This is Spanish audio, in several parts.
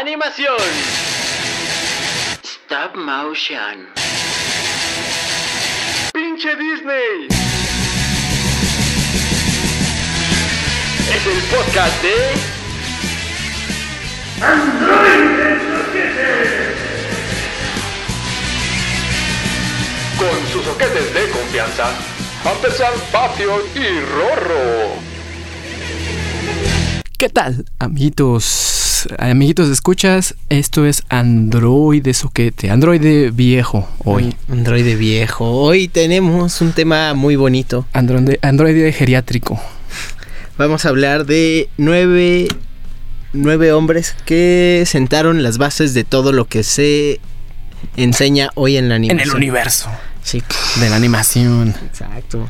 Animación. Stop motion. Pinche Disney. Es el podcast de Con sus soquetes de confianza, Ampersand, Patio y Rorro. ¿Qué tal, amiguitos? Amiguitos, ¿escuchas? Esto es Android de soquete, Android viejo hoy. Android viejo. Hoy tenemos un tema muy bonito. Android, Android geriátrico. Vamos a hablar de nueve, nueve hombres que sentaron las bases de todo lo que se enseña hoy en la En animación. el universo Sí, de la animación. exacto.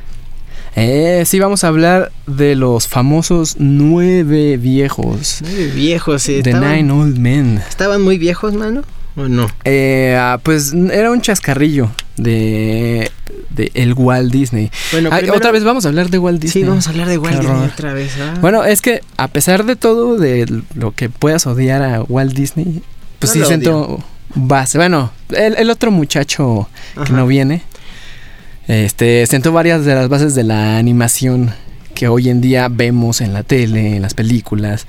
Eh, sí, vamos a hablar de los famosos nueve viejos. Nueve viejos. sí, The estaban, Nine Old Men. ¿Estaban muy viejos, mano? ¿O no? Eh, ah, pues era un chascarrillo de, de el Walt Disney. Bueno, Ah, primero- otra vez vamos a hablar de Walt Disney. Sí, vamos a hablar de Walt Qué Disney otra vez. ah. Bueno, es que a pesar de todo, de lo que puedas odiar a Walt Disney, pues No sí siento base. Bueno, el, el otro muchacho que no viene, este, sentó varias de las bases de la animación que hoy en día vemos en la tele, en las películas.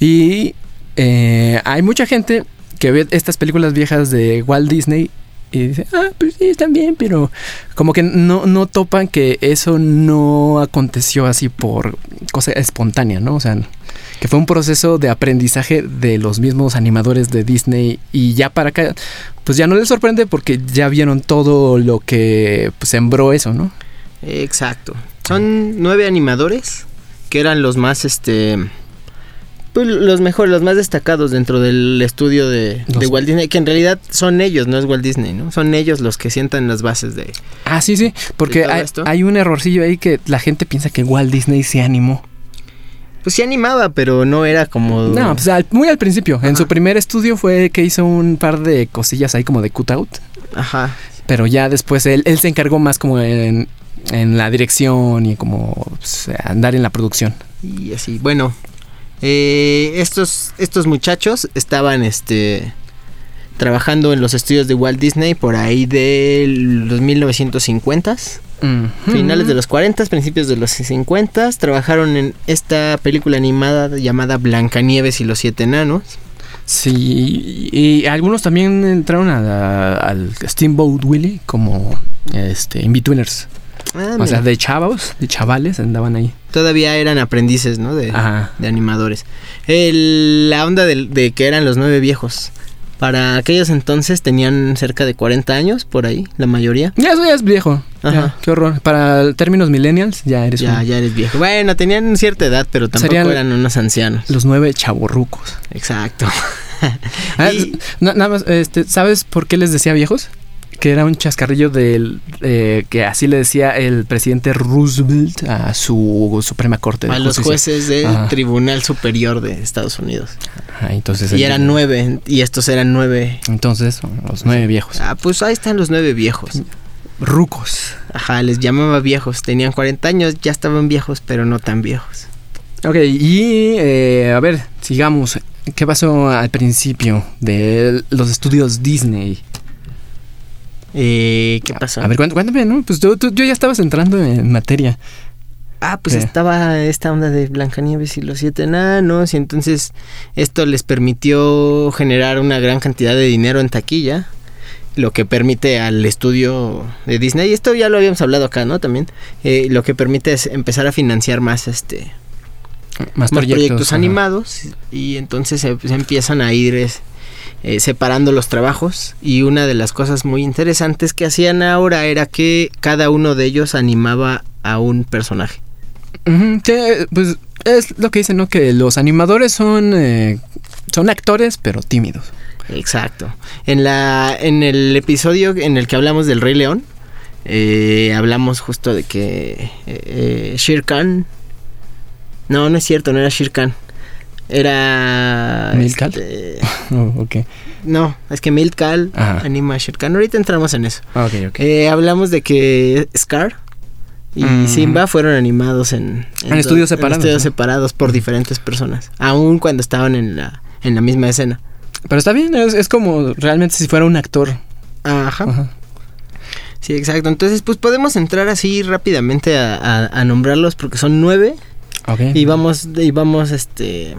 Y eh, hay mucha gente que ve estas películas viejas de Walt Disney y dice, ah, pues sí, están bien, pero como que no, no topan que eso no aconteció así por cosa espontánea, ¿no? O sea, que fue un proceso de aprendizaje de los mismos animadores de Disney y ya para acá, pues ya no les sorprende porque ya vieron todo lo que pues, sembró eso, ¿no? Exacto. Son nueve animadores que eran los más, este, pues, los mejores, los más destacados dentro del estudio de, de Walt Disney, que en realidad son ellos, no es Walt Disney, ¿no? Son ellos los que sientan las bases de... Ah, sí, sí, porque hay un errorcillo ahí que la gente piensa que Walt Disney se animó. Pues sí animaba, pero no era como... No, pues al- muy al principio. En su primer estudio fue que hizo un par de cosillas ahí como de cutout. Ajá. Pero ya después él, él se encargó más como en, en la dirección y como pues, andar en la producción. Y así, bueno, eh, estos, estos muchachos estaban, este, trabajando en los estudios de Walt Disney por ahí de los 1950s. Finales de los 40, principios de los 50, trabajaron en esta película animada llamada Blancanieves y los siete enanos. Sí, y algunos también entraron a la- al Steamboat Willie como este in-betweeners. Ah, O sea, de chavos, de chavales andaban ahí. todavía eran aprendices, ¿no? De, animadores. El- la onda de, que eran los nueve viejos. Para aquellos entonces tenían cerca de 40 años, por ahí, la mayoría. Ya eso ya es viejo. Ya, Ajá. qué horror. Para términos millennials, ya eres Ya, un- ya eres viejo. Bueno, tenían cierta edad, pero tampoco Serían- eran unos ancianos. los nueve chavorrucos. Exacto. Ah, Y- nada más, este, ¿sabes por qué les decía viejos? Que era un chascarrillo del eh, que así le decía el presidente Roosevelt a su Suprema Corte de a los jueces del Ajá. Tribunal Superior de Estados Unidos. Ajá, entonces Y eran nueve, y estos eran nueve. Entonces, los nueve viejos. Ah, pues ahí están los nueve viejos. Rucos. Ajá, les llamaba viejos. Tenían 40 años, ya estaban viejos, pero no tan viejos. Ok, y eh, a ver, sigamos. ¿Qué pasó al principio de los estudios Disney? Eh, ¿Qué pasó? A ver, cuént- cuéntame, ¿no? Pues tú, tú- yo ya estabas entrando en materia. Ah, pues estaba esta onda de Blancanieves y los siete enanos y entonces esto les permitió generar una gran cantidad de dinero en taquilla, lo que permite al estudio de Disney, y esto ya lo habíamos hablado acá, ¿no? También, eh, lo que permite es empezar a financiar más este Más, más proyectos, animados y entonces se, se empiezan a ir es, eh, separando los trabajos y una de las cosas muy interesantes que hacían ahora era que cada uno de ellos animaba a un personaje. Sí, pues es lo que dicen, ¿no? Que los animadores son, eh, son actores, pero tímidos. Exacto. En la en el episodio en el que hablamos del Rey León, eh, hablamos justo de que Shere Khan. No, no es cierto, no era Shere Khan. Era. ¿Milkal? este, Oh, ok. no, es que Milkal anima a Shere Khan. Ahorita entramos en eso. Ok, ok. Eh, hablamos de que Scar y Mm. Simba fueron animados en, En estudios do- separados, estudios ¿no? separados por diferentes personas, aun cuando estaban en la, en la misma escena. Pero está bien, es, es como realmente si fuera un actor. Ajá. Ajá. Sí, exacto. Entonces, pues podemos entrar así rápidamente a, a- a nombrarlos porque son nueve. Ok. Y vamos, y vamos, este...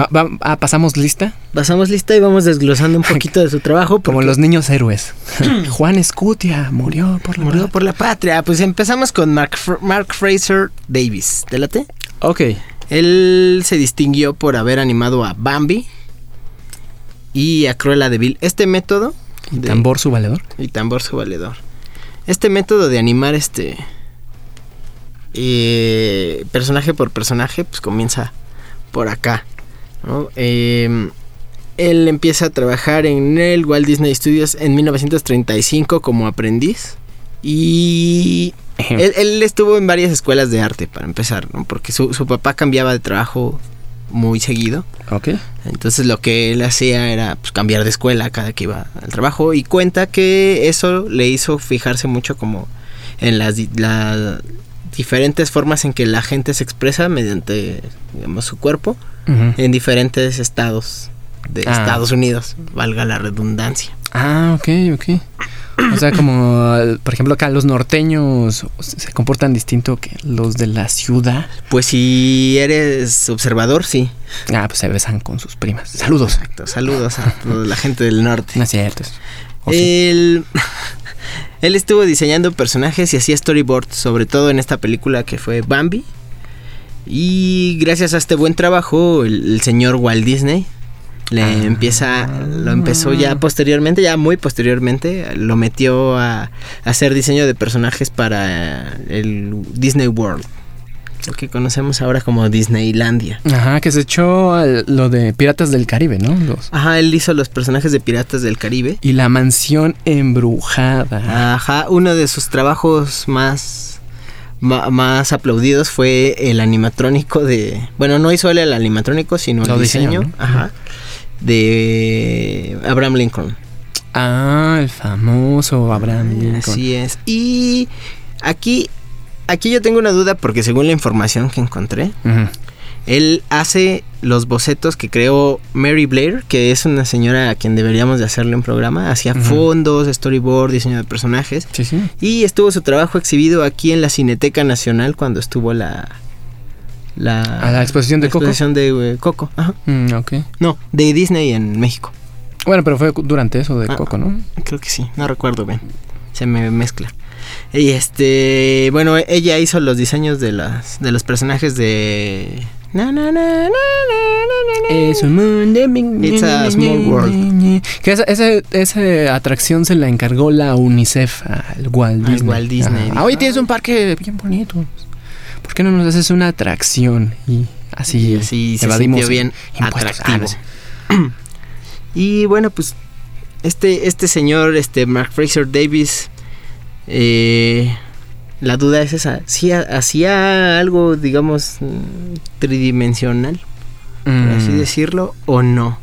Ah, va- ah, pasamos lista. Pasamos lista y vamos desglosando un poquito de su trabajo. Como los niños héroes. Juan Escutia murió por la Murió patria. por la patria. Pues empezamos con Mark, Mark Fraser Davis. ¿Te late? Ok. Él se distinguió por haber animado a Bambi y a Cruella de Vil. Este método ¿Y de- tambor su valedor? y tambor su valedor. Este método de animar este eh, personaje por personaje, pues comienza por acá. ¿No? Eh, él empieza a trabajar en el Walt Disney Studios en 1935 como aprendiz. Y él, él estuvo en varias escuelas de arte para empezar, ¿no? Porque su, su papá cambiaba de trabajo muy seguido. Ok. Entonces lo que él hacía era pues, cambiar de escuela cada que iba al trabajo y cuenta que eso le hizo fijarse mucho como en las, la- diferentes formas en que la gente se expresa mediante digamos, su cuerpo en diferentes estados de Ah. Estados Unidos, valga la redundancia. Ah, ok, ok. O sea, como, por ejemplo, acá los norteños se comportan distinto que los de la ciudad. Pues si eres observador, sí. Ah, pues se besan con sus primas. Saludos. Exacto. Saludos a toda la gente del norte. No es cierto. Sí. Él, estuvo diseñando personajes y hacía storyboards, sobre todo en esta película que fue Bambi. Y gracias a este buen trabajo, el, el señor Walt Disney le Ah. empieza, lo empezó ya posteriormente, ya muy posteriormente, lo metió a, a hacer diseño de personajes para el Disney World, lo que conocemos ahora como Disneylandia. Ajá, que se echó al- lo de Piratas del Caribe, ¿no? Los- Ajá, él hizo los personajes de Piratas del Caribe. y la mansión embrujada. Ajá, uno de sus trabajos más, más aplaudidos fue el animatrónico de... Bueno, no hizo él el animatrónico, sino el diseño. Ajá. De Abraham Lincoln. Ah, el famoso Abraham Lincoln. Así es. Y aquí, aquí yo tengo una duda porque según la información que encontré, él hace los bocetos que creó Mary Blair, que es una señora a quien deberíamos de hacerle un programa. Hacía fondos, storyboard, diseño de personajes. Sí, sí. Y estuvo su trabajo exhibido aquí en la Cineteca Nacional cuando estuvo la... La, ¿A la exposición de la Coco? exposición de eh, Coco. Ajá. Mm, ok. No, de Disney en México. Bueno, pero fue durante eso de Ah. Coco, ¿no? Creo que sí, no recuerdo bien. Se me mezcla. Y este, bueno, ella hizo los diseños de las de los personajes de na, na, na. Es un mundo. It's a small world. Que esa, esa, esa atracción se la encargó la UNICEF al Walt Al Disney. Walt Disney. Ah, oye, tienes un parque bien bonito. ¿Por qué no nos haces una atracción? Y así, Y así se sintió bien impuestos. atractivo. Ah, sé. Y bueno, pues este, este señor, este Mark Fraser Davis, eh, la duda es esa, si hacía algo, digamos, mm, tridimensional, por así Mm. decirlo, o no.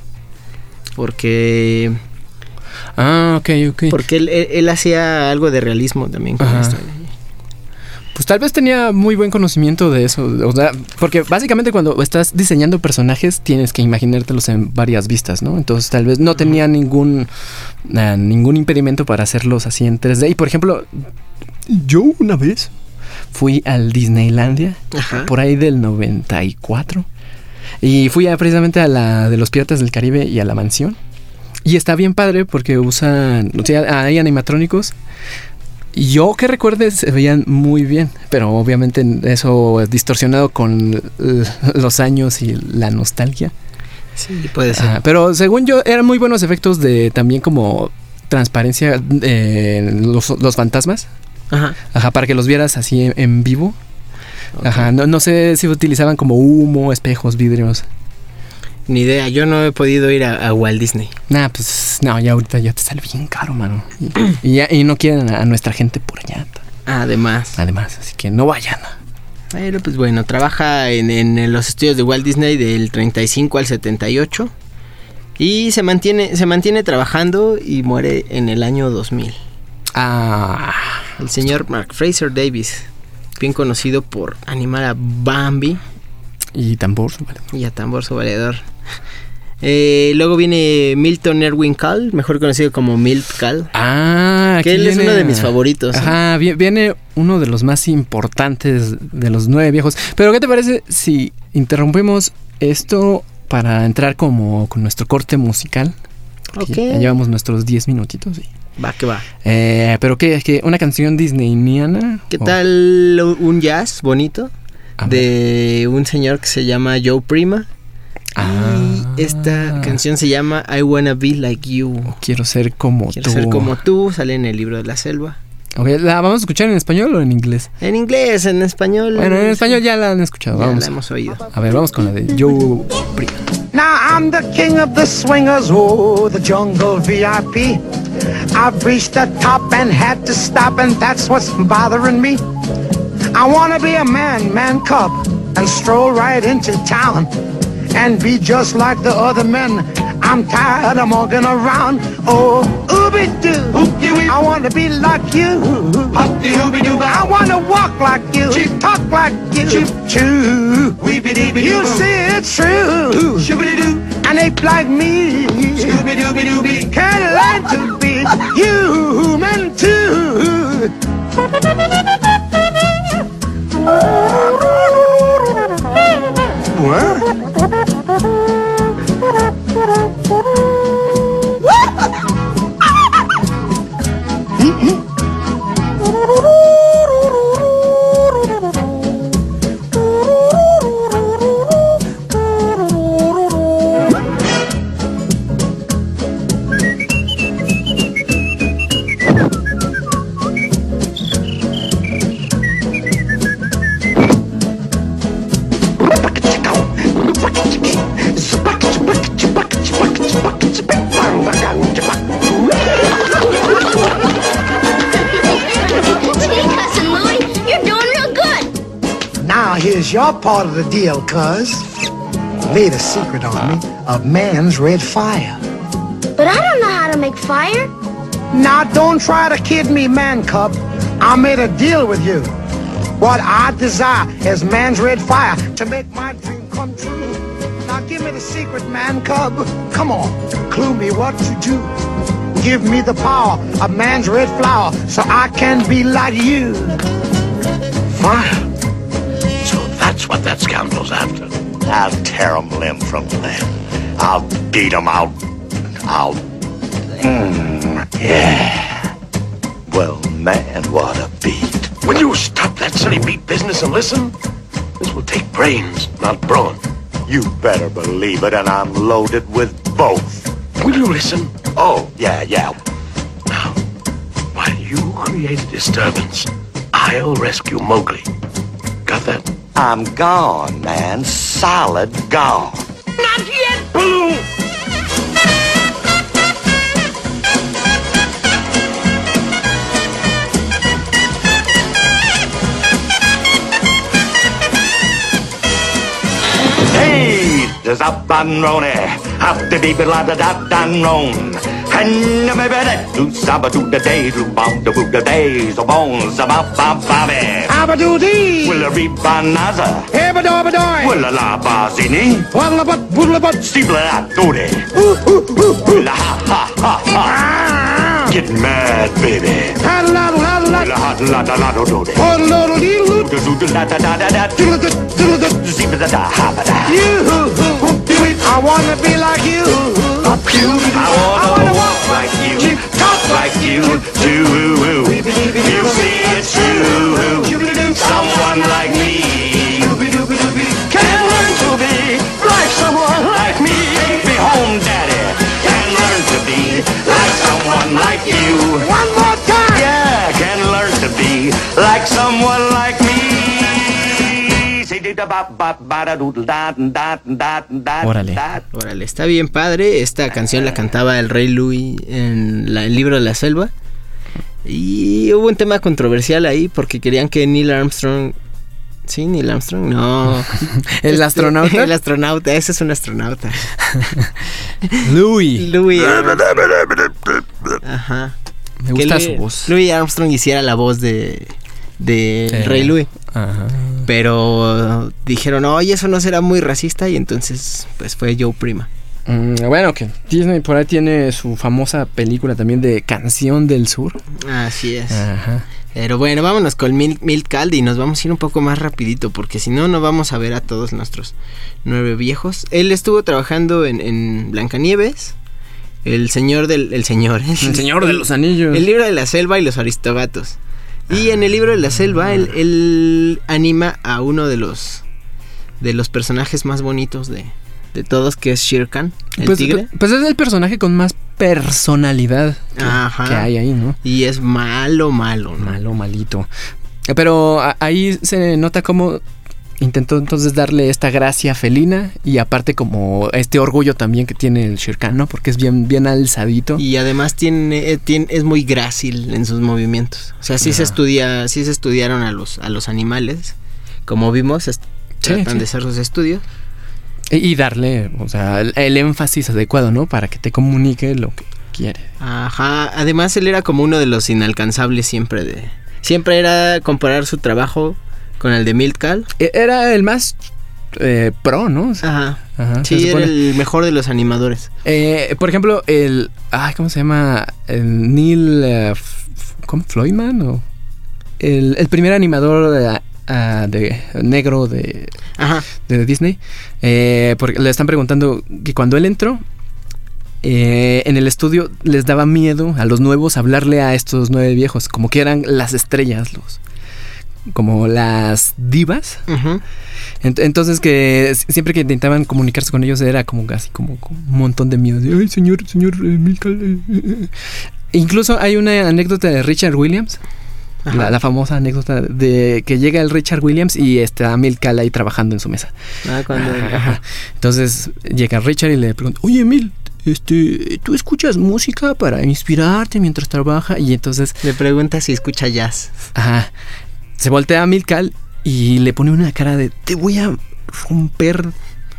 Porque, Ah, ok, ok. porque él, él- él hacía algo de realismo también con Ajá. esto. Pues tal vez tenía muy buen conocimiento de eso. O sea, porque básicamente cuando estás diseñando personajes tienes que imaginártelos en varias vistas, ¿no? Entonces tal vez no tenía ningún, ah, ningún impedimento para hacerlos así en 3D. Y por ejemplo, yo una vez fui al Disneylandia Ajá. por ahí del 94. Y fui a- precisamente a la de los Piratas del Caribe y a la mansión. Y está bien padre porque usan, o sea, hay animatrónicos. Yo que recuerde se veían muy bien, pero obviamente eso es distorsionado con los años y la nostalgia. Sí, puede ser. Ajá, pero según yo eran muy buenos efectos de también como transparencia eh, los, los fantasmas. Ajá. Ajá, para que los vieras así en, en vivo. Ajá, no, no sé si utilizaban como humo, espejos, vidrios. Ni idea, yo no he podido ir a, a Walt Disney. Nah, pues no, ya ahorita ya te sale bien caro, mano. Y, y ya- y no quieren a, a nuestra gente por allá. Además. Además, así que no vayan. Pero pues bueno, trabaja en, en los estudios de Walt Disney del 35 al 78 y se mantiene se mantiene trabajando y muere en el año 2000. Ah, El señor Mark Fraser Davis, bien conocido por animar a Bambi y tambor, y a Tambor su valedor. Eh, luego viene Milton Erwin Call, mejor conocido como Milt Call. Ah, que él es uno de mis favoritos. ¿eh? Ajá, vi- viene uno de los más importantes de los nueve viejos. Pero ¿qué te parece si interrumpimos esto para entrar como con nuestro corte musical? Porque Ok. Ya llevamos nuestros 10 minutitos. y- Va, que va. Eh, pero qué, qué, una canción disneyniana. ¿Qué O- tal un jazz bonito de un señor que se llama Joe Prima? Ah. Y esta canción se llama I Wanna Be Like You. Quiero ser como Quiero tú. ser como tú, sale en el libro de la selva. Ok, ¿La vamos a escuchar en español o en inglés? En inglés, en español. Bueno, en español ya la han escuchado. Ya Vamos. la hemos oído. A ver, vamos con la de Joe Prima. Now I'm the king of the swingers, oh, the jungle VIP. I've reached the top and had to stop, and that's what's bothering me. I wanna be a man, man cub, and stroll right into town and be just like the other men. I'm tired of walking around. Oh, ooby doo. I wanna be like you. I wanna walk like you, talk like you. Choo. You see it's true. An ape like me Can't learn to be human too. semua. Part of the deal, cuz. Laid a secret on me of man's red fire. But I don't know how to make fire. Now don't try to kid me, man cub. I made a deal with you. What I desire is man's red fire to make my dream come true. Now give me the secret, man cub. Come on, clue me what to do. Give me the power of man's red flower so I can be like you. Fire. So that's what that scoundrel's after. I'll tear him limb from limb. I'll beat him out. I'll. Mm, yeah. Well, man, what a beat. Will you stop that silly beat business and listen? This will take brains, not brawn. You better believe it, and I'm loaded with both. Will you listen? Oh, yeah, yeah. Now, while you create a disturbance, I'll rescue Mowgli. Got that? I'm gone, man. Solid gone. Not yet, Baloo! Hey, there's up and rone, up the deep la da da roan. And the baby that do saba do the day, do bound the boot the days, the bones about Bob Bobby. Abadoo-dee! Will a rebanaza, Ebadoo-badoy! will a la bazini, Wallabat, boodlabat, steeple a doody. Will a ha ha ha ha. Get mad, baby. Paddle-daddle-daddle-daddle, Will a hot la da la do doody. Oodle-doodle-dee-doo, Do do do da da da da da. doodle-doo, doodle-doo. Steeple da da ha ba da. You, I wanna be like you. I wanna walk like you, talk like you, do. You see it's true. Someone like me can learn to be like someone like me. Take me home, daddy, can learn to be like someone like you. One more time. Yeah, can learn to be like someone Órale. Órale, está bien padre. Esta canción la cantaba el rey Louis en la- el libro de la selva. Y hubo un tema controversial ahí porque querían que Neil Armstrong... ¿Sí? Neil Armstrong? No. ¿El Este, astronauta? El astronauta, ese es un astronauta. Louis. Louis Ajá. Me Que gusta Louis- su voz. Louis Armstrong hiciera la voz de... De Sí. Rey Louis. Ajá. Pero dijeron, oye, eso no será muy racista. Y entonces, pues fue Joe Prima. Mm, bueno, que Disney por ahí tiene su famosa película también de Canción del Sur. Así es. Ajá. Pero bueno, vámonos con Mil, Milt Caldi y nos vamos a ir un poco más rapidito porque si no, no vamos a ver a todos nuestros nueve viejos. Él estuvo trabajando en, en Blancanieves, el señor del... El señor, ¿eh? El Señor de los Anillos. El libro de la selva y los aristogatos. Y en el libro de la selva, él, él anima a uno de los de los personajes más bonitos de, de todos, que es Shere Khan, el pues, tigre. pues es el personaje con más personalidad que, Ajá. que hay ahí, ¿no? Y es malo, malo, ¿no? Malo, malito. Pero ahí se nota cómo intentó entonces darle esta gracia felina y aparte como este orgullo también que tiene el Shere Khan, ¿no? Porque es bien, bien alzadito. Y además tiene, eh, tiene, es muy grácil en sus movimientos. O sea, sí se estudia, sí se estudiaron a los, a los animales. Como vimos, es- Sí, tratan sí. de hacer sus estudios. Y, y darle, o sea, el, el énfasis adecuado, ¿no? Para que te comunique lo que quiere. Ajá. Además, él era como uno de los inalcanzables siempre de. Siempre era comparar su trabajo con el de Miltkal. E- Era el más eh, pro, ¿no? O sea, Ajá. ajá, Sí, era el mejor de los animadores. Eh, por ejemplo, el. Ay, ¿cómo se llama? El Neil. F- ¿Cómo? ¿Floydman? ¿O? El, el primer animador de, ah, de negro de, Ajá. de Disney. eh, porque le están preguntando que cuando él entró. eh, en el estudio les daba miedo a los nuevos hablarle a estos nueve viejos, como que eran las estrellas, los, como las divas. Ent- Entonces que siempre que intentaban comunicarse con ellos era como casi como, como un montón de miedo. de, Ay, señor, señor eh, Milcal, eh, eh, eh". Incluso hay una anécdota de Richard Williams, la, la famosa anécdota de que llega el Richard Williams y está Milcal ahí trabajando en su mesa. Ah, cuando- ajá. Entonces llega Richard y le pregunta, oye Mil, este, ¿tú escuchas música para inspirarte mientras trabaja? Y entonces Le pregunta si escucha jazz. Ajá. Se voltea a Milcal y le pone una cara de te voy a romper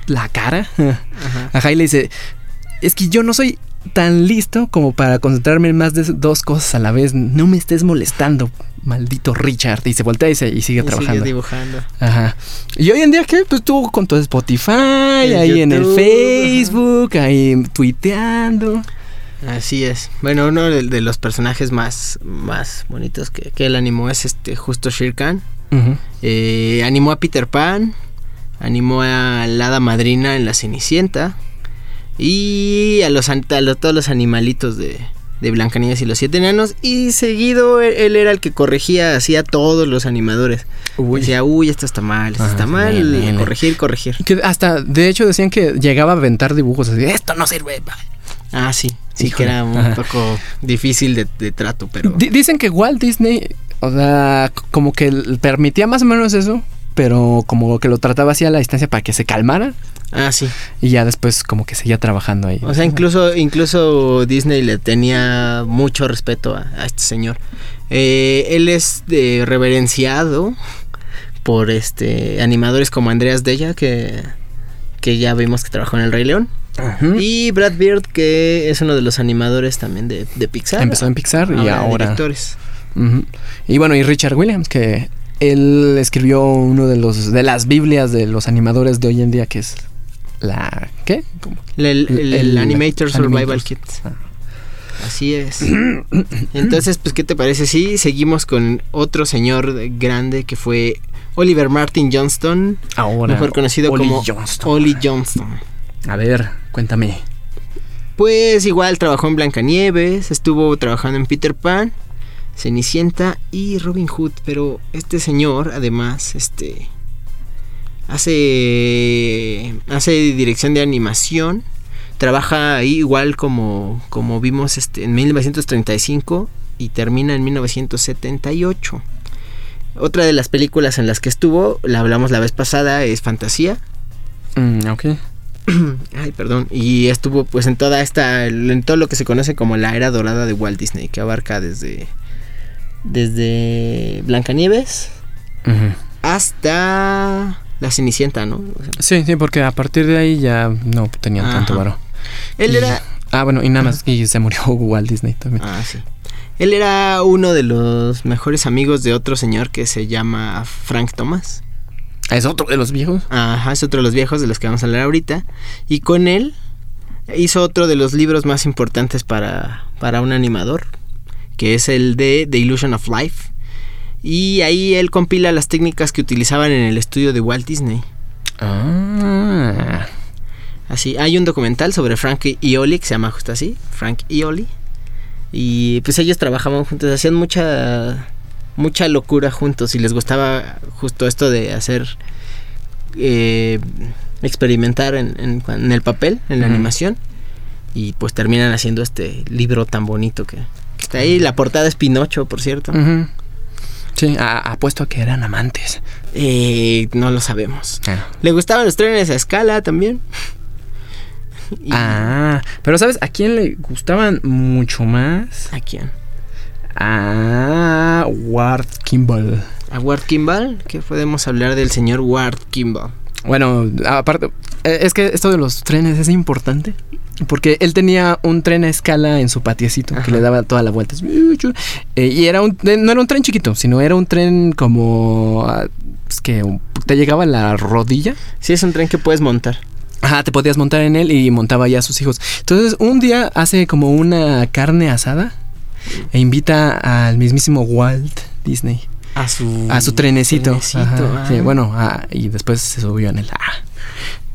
la cara. Ajá. Ajá, y le dice, es que yo no soy tan listo como para concentrarme en más de dos cosas a la vez. No me estés molestando, maldito Richard. Y se voltea y, se, y sigue Y trabajando. sigue dibujando. Ajá. Y hoy en día, ¿qué? Pues tú con tu Spotify, El ahí en el Facebook, ahí tuiteando. Así es. Bueno, uno de, de los personajes más, más bonitos que, que él animó es este justo Shere Khan. Eh, animó a Peter Pan, animó a la hada madrina en La Cenicienta y a los, a los- todos los animalitos de, de Blancanieves y los siete enanos y seguido él, él era el que corregía así a todos los animadores. Uy. Decía, uy, esto está mal, esto está mal, bien, bien. corregir, corregir. Que hasta, de hecho, decían que llegaba a aventar dibujos así, esto no sirve. Ah, sí, sí Híjole, que era un ajá. poco difícil de, de trato, pero... Di- dicen que Walt Disney, o sea, como que permitía más o menos eso, pero como que lo trataba así a la distancia para que se calmara Ah, sí. y ya después como que seguía trabajando ahí. O sea, incluso, incluso Disney le tenía mucho respeto a, a este señor. Eh, él es de reverenciado por este animadores como Andreas Della, que, que ya vimos que trabajó en El Rey León. Y Brad Bird, que es uno de los animadores también de, de Pixar. Empezó en Pixar y ahora... directores. Y bueno, y Richard Williams, que él escribió uno de los de las Biblias de los animadores de hoy en día, que es la... ¿Qué? ¿Cómo? El, el- el El- Animator Survival Animators. Kit. Ah. Así es. Entonces, pues, ¿qué te parece? Sí, seguimos con otro señor grande que fue Oliver Martin Johnston, Ahora... mejor conocido Ollie como Johnston. Ollie Johnston. A ver, cuéntame. Pues igual trabajó en Blancanieves, estuvo trabajando en Peter Pan, Cenicienta y Robin Hood, pero este señor además este hace hace dirección de animación, trabaja ahí igual como como vimos este en 1935 y termina en 1978. Otra de las películas en las que estuvo, la hablamos la vez pasada, es Fantasía. Mm, ok. Ay, perdón. Y estuvo pues en toda esta, en todo lo que se conoce como la era dorada de Walt Disney, que abarca desde, desde Blancanieves hasta la Cenicienta, ¿no? O sea, Sí, sí, porque a partir de ahí ya no tenían tanto Ajá. varo. él Y- era, Ah, bueno, y nada más, y se murió Walt Disney también. ah, sí. Él era uno de los mejores amigos de otro señor que se llama Frank Thomas. ¿Es otro de los viejos? Ajá, es otro de los viejos de los que vamos a hablar ahorita. Y con él hizo otro de los libros más importantes para, para un animador, que es el de The Illusion of Life. Y ahí él compila las técnicas que utilizaban en el estudio de Walt Disney. Ah. Así, hay un documental sobre Frank y Oli que se llama justo así, Frank y Oli. Y pues ellos trabajaban juntos, hacían mucha mucha locura juntos y les gustaba justo esto de hacer eh, experimentar en, en- en el papel, en la animación. Y pues terminan haciendo este libro tan bonito que, que está ahí. La portada es Pinocho, por cierto. Sí, a- apuesto a que eran amantes. Eh, no lo sabemos. Ah. Le gustaban los trenes a escala también. Y- Ah, pero ¿sabes a quién le gustaban mucho más? ¿A quién? A Ward Kimball. ¿A Ward Kimball? ¿Qué podemos hablar del señor Ward Kimball? Bueno, aparte, eh, es que esto de los trenes es importante. Porque él tenía un tren a escala en su patiecito Ajá. que le daba toda la vuelta. Eh, y era un, no era un tren chiquito, sino era un tren como. ah, que te llegaba a la rodilla. Sí, es un tren que puedes montar. Ajá, te podías montar en él y montaba ya a sus hijos. Entonces, un día hace como una carne asada e invita al mismísimo Walt Disney A su, a su trenecito. trenecito, Ajá, ah. sí, bueno, ah, y después se subió en el. ah.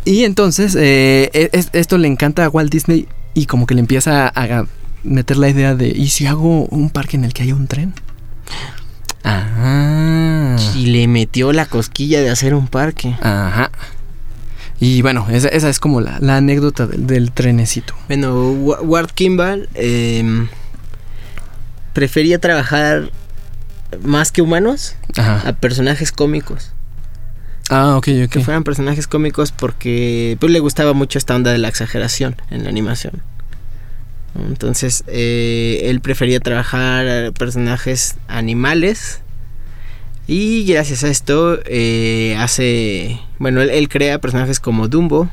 Y entonces, eh, e- es- esto le encanta a Walt Disney y como que le empieza a meter la idea de: ¿y si hago un parque en el que haya un tren? Ah. Y le metió la cosquilla de hacer un parque. Ajá. Y bueno, esa, esa es como la, la anécdota del, del trenecito. Bueno, Wa- Ward Kimball em, prefería trabajar más que humanos a personajes cómicos. Ah, ok, Que ok. fueran personajes cómicos porque pues, le gustaba mucho esta onda de la exageración en la animación. Entonces, eh, él prefería trabajar personajes animales. Y gracias a esto eh, hace... Bueno, él, él crea personajes como Dumbo,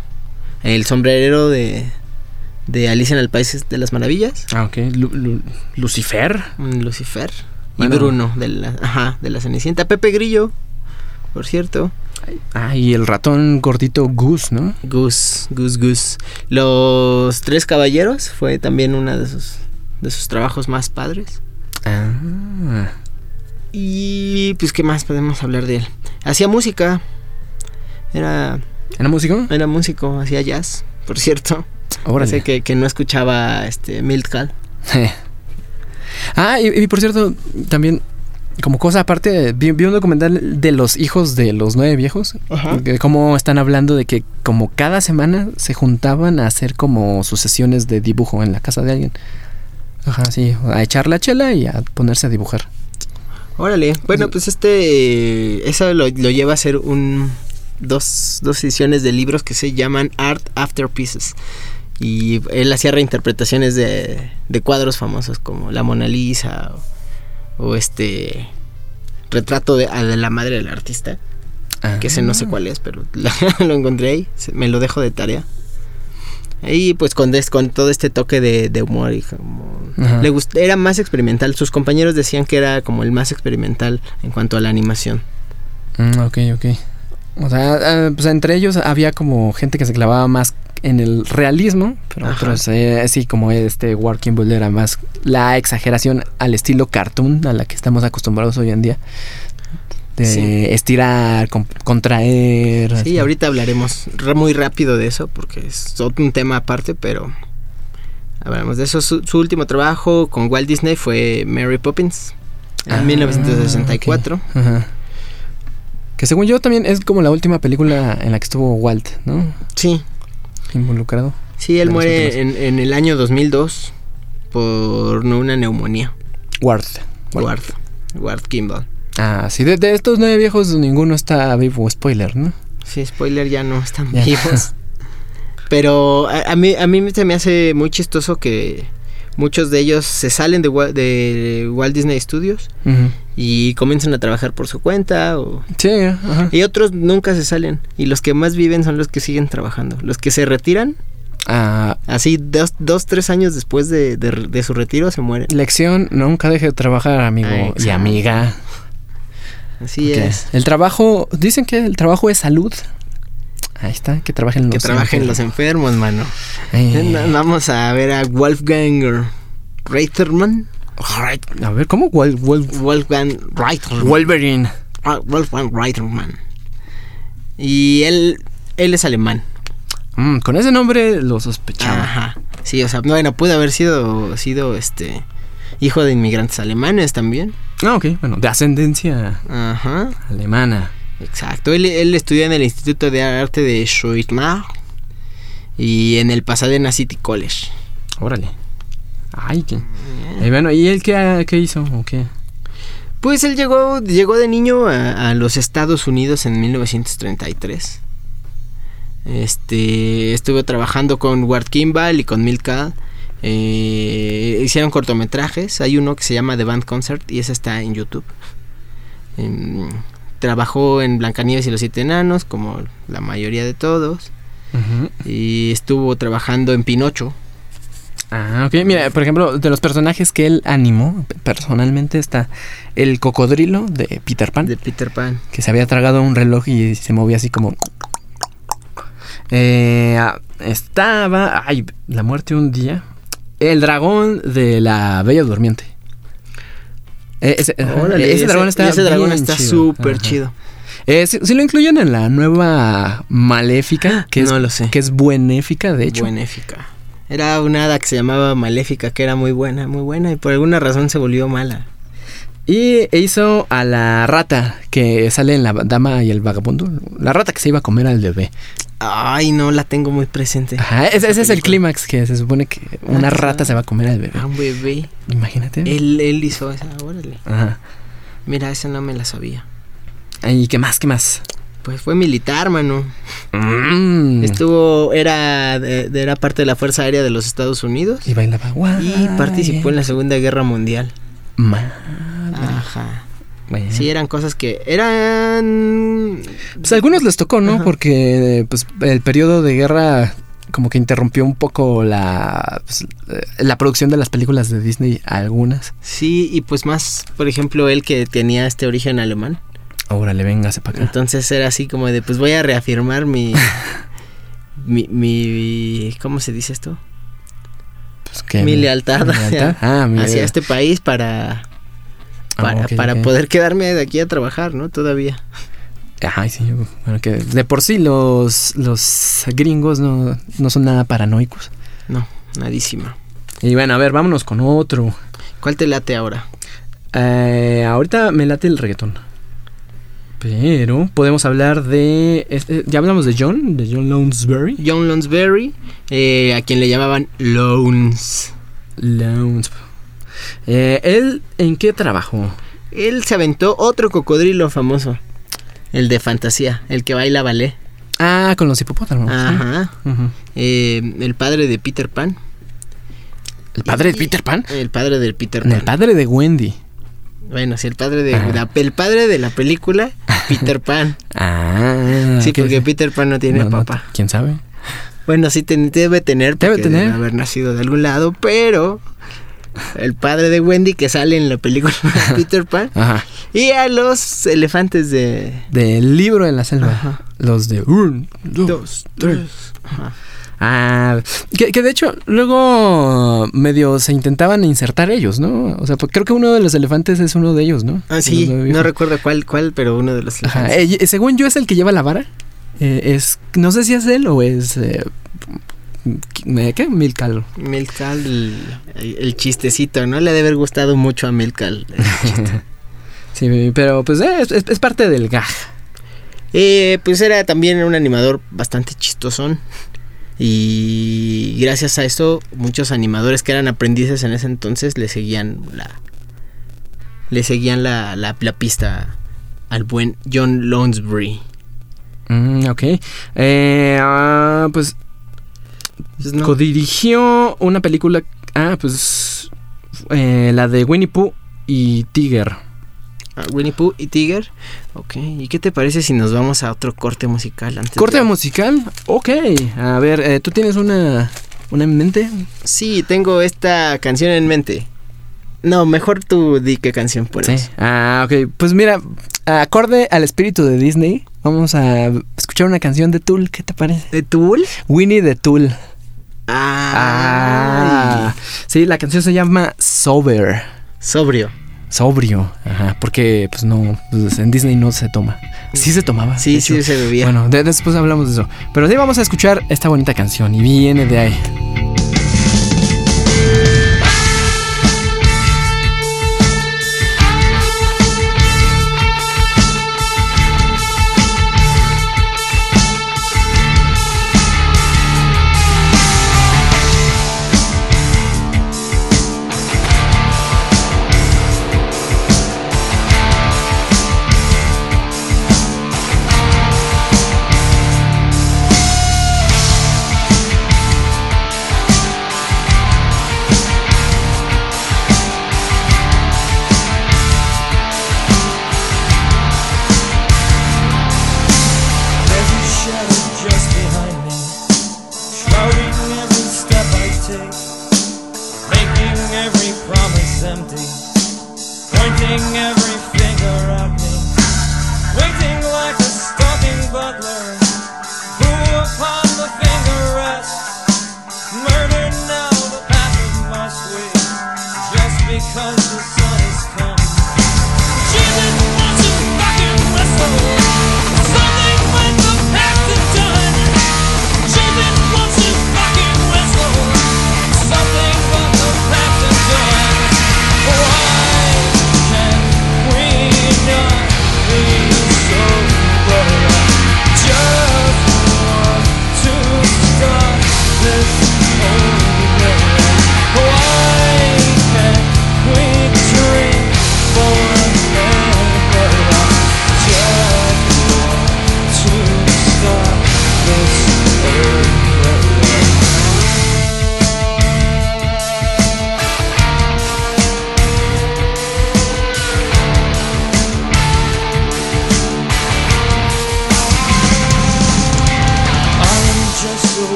el sombrerero de, de Alicia en el País de las Maravillas, Ah, ok. Lu- Lu- Lucifer. mm, Lucifer Bueno. y Bruno de la, ajá, de la Cenicienta, Pepe Grillo, por cierto. Ah, y el ratón gordito Goose, ¿no? Gus, Gus, Gus. Los Tres Caballeros fue también uno de sus, de sus trabajos más padres. Ah. Y pues, ¿qué más podemos hablar de él? Hacía música. Era, ¿Era músico? era músico, hacía jazz, por cierto. Órale. Sé que, que no escuchaba este Miltcal. ah, y, y por cierto, también, como cosa aparte, vi, vi un documental de los hijos de los nueve viejos. Ajá. De cómo están hablando de que como cada semana se juntaban a hacer como sus sesiones de dibujo en la casa de alguien. Ajá, sí, a echar la chela y a ponerse a dibujar. Órale. Bueno, pues este. Eso lo, lo lleva a ser un. Dos, dos ediciones de libros que se llaman Art After Pieces. Y él hacía reinterpretaciones de, de cuadros famosos como La Mona Lisa o, o este. Retrato de, la madre del artista. Ah. Que ese no sé cuál es, pero lo encontré ahí. Me lo dejo de tarea. Y pues con, des- con todo este toque de, de humor y como... Ajá. Le gust- era más experimental. Sus compañeros decían que era como el más experimental en cuanto a la animación. Mm, ok, ok. O sea, ah, pues entre ellos había como gente que se clavaba más en el realismo, pero Ajá. otros, eh, así como este War Kimball era más la exageración al estilo cartoon a la que estamos acostumbrados hoy en día. De Sí. estirar, con- contraer. Sí, así. ahorita hablaremos muy rápido de eso porque es otro un tema aparte, pero hablaremos de eso. Su, su último trabajo con Walt Disney fue Mary Poppins en Ah, 1964. ok. Ajá. Que según yo también es como la última película en la que estuvo Walt, ¿no? Sí, Involucrado. sí, él muere en, en el año 2002 por una neumonía. Walt. Ward, Ward Kimball. Ah, sí, de, de estos nueve viejos ninguno está vivo, spoiler, ¿no? Sí, spoiler, ya no están Ya. vivos. Pero a, a mí, a mí se me hace muy chistoso que muchos de ellos se salen de, Wa- de Walt Disney Studios y comienzan a trabajar por su cuenta. O, Sí, ajá. y otros nunca se salen. Y los que más viven son los que siguen trabajando. Los que se retiran, Ah, así dos, dos tres años después de, de- de su retiro, se mueren. lección, nunca deje de trabajar, amigo Ah, y amiga. Así porque es. El trabajo, dicen que el trabajo es salud. Ahí está, que trabajen los que trabajen los enfermos. enfermos, mano. Eh, Vamos a ver a Wolfgang Reiterman. a ver, ¿cómo? Wol- Wol- Wolfgang Reiterman. Wolverine. Ah, Wolfgang Reiterman. Y él, él es alemán. Mm, con ese nombre lo sospechaba. Ajá. Sí, o sea, bueno, puede haber sido, sido este hijo de inmigrantes alemanes también. Ah, ok, bueno, de ascendencia Ajá. alemana. Exacto. Él, él estudió en el Instituto de Arte de Schweitmar y en el Pasadena City College. Órale. Ay, qué. Eh, bueno, ¿y él qué, qué hizo? ¿O qué? Pues él llegó, llegó de niño a, a los Estados Unidos en 1933. Este, estuvo trabajando con Ward Kimball y con Milka. Eh, hicieron cortometrajes. Hay uno que se llama The Band Concert y ese está en YouTube. Em, trabajó en Blancanieves y los Siete Enanos, como la mayoría de todos. Y estuvo trabajando en Pinocho. Ah, ok. Mira, por ejemplo, de los personajes que él animó, personalmente está el cocodrilo de Peter Pan, De Peter Pan. que se había tragado un reloj y se movía así como... Eh, estaba... Ay, la muerte un día. El dragón de la Bella Durmiente. Eh, ese, ajá, Órale, ese dragón está ese dragón está súper chido. Eh, si, si lo incluyen en la nueva Maléfica, que es, No lo sé. que es buenéfica, de hecho. Buenéfica. Era una hada que se llamaba Maléfica, que era muy buena, muy buena, y por alguna razón se volvió mala. Y hizo a la rata que sale en La Dama y el Vagabundo. La rata que se iba a comer al bebé. Ay, no la tengo muy presente. Ajá, ese, ese es el clímax que se supone que una Ah, rata se va a comer al bebé. Ah, un bebé. Imagínate. Él, él hizo esa, órale. Ajá. Mira, esa no me la sabía. ¿Y qué más? ¿Qué más? Pues fue militar, mano. Mm. Estuvo, era, de- de- era parte de la Fuerza Aérea de los Estados Unidos. Y bailaba guay. Y participó en la Segunda Guerra Mundial. Madre. Ajá. Bueno. Sí, eran cosas que eran... Pues a algunos les tocó, ¿no? Ajá. Porque pues, el periodo de guerra como que interrumpió un poco la, pues, eh, la producción de las películas de Disney, algunas. Sí, y pues más, por ejemplo, él que tenía este origen alemán. Órale, véngase para acá. Entonces era así como de, pues voy a reafirmar mi... mi, mi... ¿Cómo se dice esto? Pues, ¿qué? mi lealtad, ¿Mi hacia- lealtad? Ah, mi hacia este país para... Ah, Para, para poder quedarme de aquí a trabajar, ¿no? Todavía. Ay, sí, bueno, que de por sí los, los gringos no, no son nada paranoicos. No, nadísima. Y bueno, a ver, vámonos con otro. ¿Cuál te late ahora? Eh, ahorita me late el reggaetón. Pero podemos hablar de... este- ya hablamos de John, de John Lounsbury. John Lonsberry, eh, a quien le llamaban Lones. Louns. Eh, ¿Él en qué trabajó? Él se aventó otro cocodrilo famoso. El de fantasía, el que baila ballet. Ah, con los hipopótamos. ¿sí? Ajá. Eh, el padre de Peter Pan. ¿El padre de Peter Pan? El padre del Peter Pan. El padre de Wendy. Bueno, sí, el padre de la, el padre de la película Peter Pan. Ah. sí, ¿qué porque? Peter Pan no tiene No, no, papá. ¿Quién sabe? Bueno, sí debe tener, Debe tener. debe haber nacido de algún lado, pero el padre de Wendy que sale en la película de Peter Pan Ajá. y a los elefantes de Del libro de la selva. Ajá. Los de un, dos, dos, tres. Ajá. Ah, que, que de hecho luego medio se intentaban insertar ellos, ¿no? O sea, pues creo que uno de los elefantes es uno de ellos, ¿no? Ah, sí, no recuerdo cuál, cuál, pero uno de los Ajá, elefantes. eh, según yo es el que lleva la vara. Eh, es, no sé si es él o es... eh, ¿Qué? Milcal. Milcal, el, el chistecito, ¿no? Le debe haber gustado mucho a Milcal. Sí, pero pues eh, es, parte del gag. Eh, pues era también un animador bastante chistosón. Y gracias a eso, muchos animadores que eran aprendices en ese entonces le seguían la. Le seguían la, la, la pista al buen John Lonsbury. Mm, ok. Eh, ah, pues pues no. Codirigió una película. Ah, pues. Eh, la de Winnie Pooh y Tiger. Ah, Winnie Pooh y Tiger. Ok. ¿Y qué te parece si nos vamos a otro corte musical antes? ¿Corte musical? Ok. A ver, eh, ¿tú tienes una, una en mente? Sí, tengo esta canción en mente. No, mejor tú di qué canción pones. Sí. Ah, ok. Pues mira, acorde al espíritu de Disney, vamos a escuchar una canción de Tool. ¿Qué te parece? ¿De Tool? Winnie de Tool. Ah. Sí, la canción se llama Sober. Sobrio. Sobrio, ajá, porque pues no, pues, en Disney no se toma. Sí se tomaba. Sí, sí se bebía. Bueno, después hablamos de eso. Pero sí vamos a escuchar esta bonita canción y viene de ahí.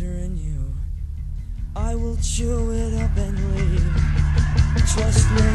winter in you. I will chew it up and leave. Trust me.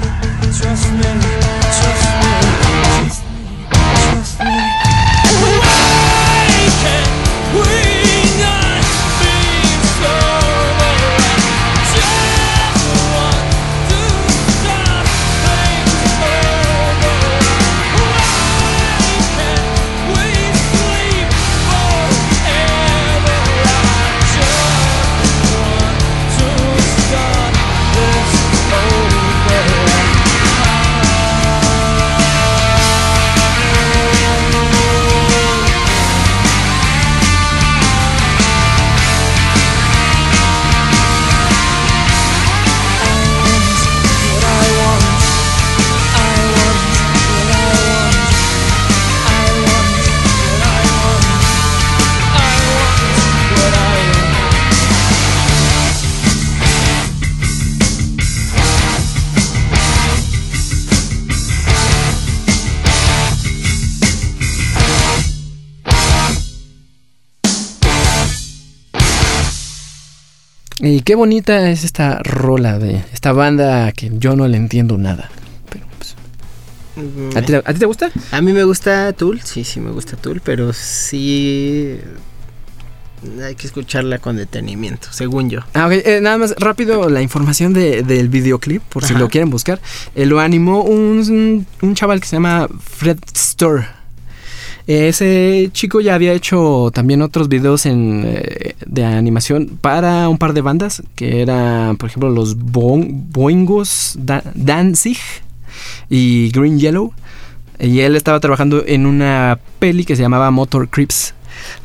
Y qué bonita es esta rola de esta banda que yo no le entiendo nada. Pero, pues, ¿a, ti, a ti te gusta? A mí me gusta Tool, sí, sí me gusta Tool, pero sí hay que escucharla con detenimiento, según yo. Ah, ok, eh, nada más rápido la información de- del videoclip, por si lo quieren buscar. Eh, lo animó un, un chaval que se llama Fred Store. Ese chico ya había hecho también otros videos en, eh, de animación para un par de bandas, que eran, por ejemplo, los Bo- Boingos Da- Danzig y Green Yellow. Y él estaba trabajando en una peli que se llamaba Motor Creeps.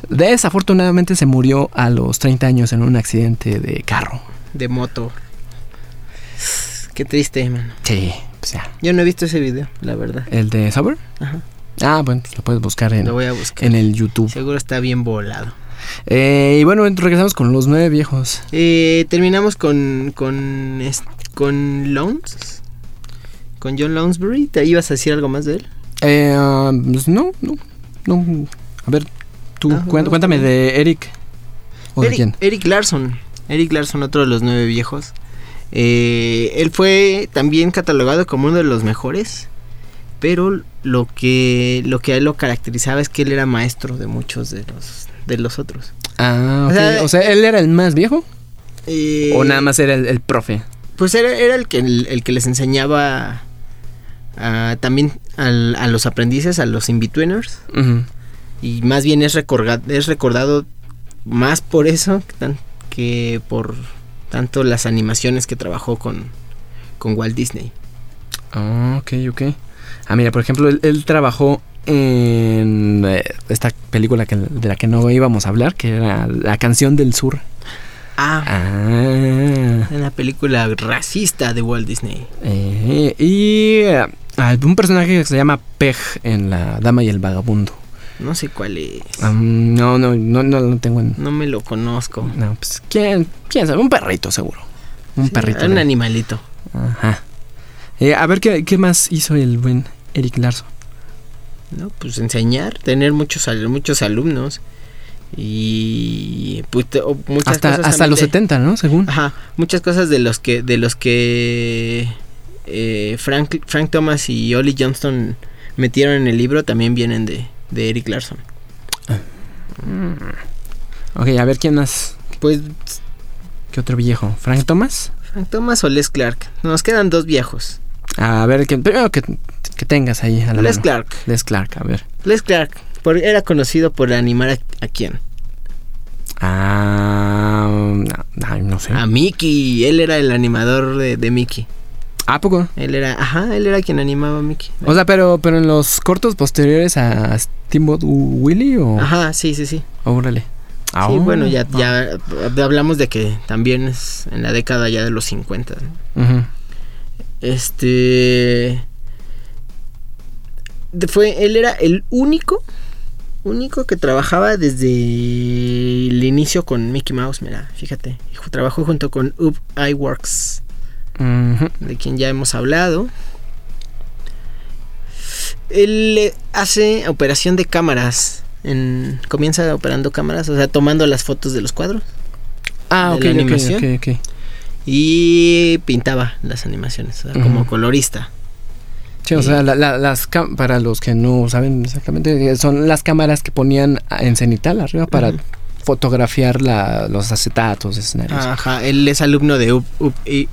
Desafortunadamente se murió a los 30 años en un accidente de carro. De moto. Qué triste, man. Sí, pues ya. Yo no he visto ese video, la verdad. ¿El de Sober? Ajá. Ah, bueno, lo puedes buscar en, Lo voy a buscar. en el YouTube. Seguro está bien volado. Eh, y bueno, regresamos con los nueve viejos. Eh, terminamos con con con Lones. Con John Lounsbury. ¿Te ibas a decir algo más de él? Eh, ah, pues no, no, no. A ver, tú, Ah, no, cuéntame de Eric. ¿O de Eric, quién? Eric Larson. Eric Larson, otro de los nueve viejos. Eh, él fue también catalogado como uno de los mejores. Pero lo que, lo que a él lo caracterizaba es que él era maestro de muchos de los, de los otros. Ah, o ok. sea, O sea, ¿él era el más viejo? Eh, ¿O nada más era el, el profe? Pues era, era el, que, el, el que les enseñaba a- también al- a los aprendices, a los in-betweeners. Y más bien es, recorga- es recordado más por eso que, tan- que por tanto las animaciones que trabajó con, con Walt Disney. Ah, ok, ok. Ah, mira, por ejemplo, él, él trabajó en eh, esta película que, de la que no íbamos a hablar, que era La canción del sur. Ah, Ah. una película racista de Walt Disney. Eh, y eh, un personaje que se llama Peg en La Dama y el Vagabundo. No sé cuál es. Ah, no, no, no, no lo tengo en... No me lo conozco. No, pues, ¿quién, quién sabe? Un perrito, seguro. Un Sí, perrito. Un de- animalito. Ajá. Eh, a ver, ¿qué, ¿qué más hizo el buen Eric Larson? ¿no? Pues enseñar, tener muchos, muchos alumnos y pues, muchas Hasta, cosas hasta los de- 70, ¿no? Según. Ajá, muchas cosas de los que de los que eh, Frank Frank Thomas y Ollie Johnston metieron en el libro también vienen de, de Eric Larson. Ok, a ver, ¿quién más? Pues ¿Qué otro viejo? ¿Frank Thomas? Frank Thomas o Les Clark. Nos quedan dos viejos. A ver, que, primero que, que tengas ahí a la Les mano. Clark. Les Clark, a ver. Les Clark por- era conocido por animar a, a quién? Ah, no, sé. A Mickey. Él era el animador de, de Mickey. ¿A poco? Él era, ajá, él era quien animaba a Mickey. O sea, pero, pero en los cortos posteriores a Steamboat Willie o... Ajá, sí, sí, sí. Órale. Ah, Sí, oh. bueno, ya, ya hablamos de que también es en la década ya de los 50. ¿no? Ujú. Este. Fue, él era el único, único que trabajaba desde el inicio con Mickey Mouse, mira, fíjate. Trabajó junto con Up iWorks, de quien ya hemos hablado. Él eh, hace operación de cámaras. En, comienza operando cámaras, o sea, tomando las fotos de los cuadros. Ah, de ok, la ok, animación. ok, ok. Y pintaba las animaciones, o sea, como colorista. Sí, o sea, la- la- las para los que no saben exactamente, eh, son las cámaras que ponían en cenital arriba para fotografiar la- los acetatos, escenarios. Ajá, él es alumno de Up,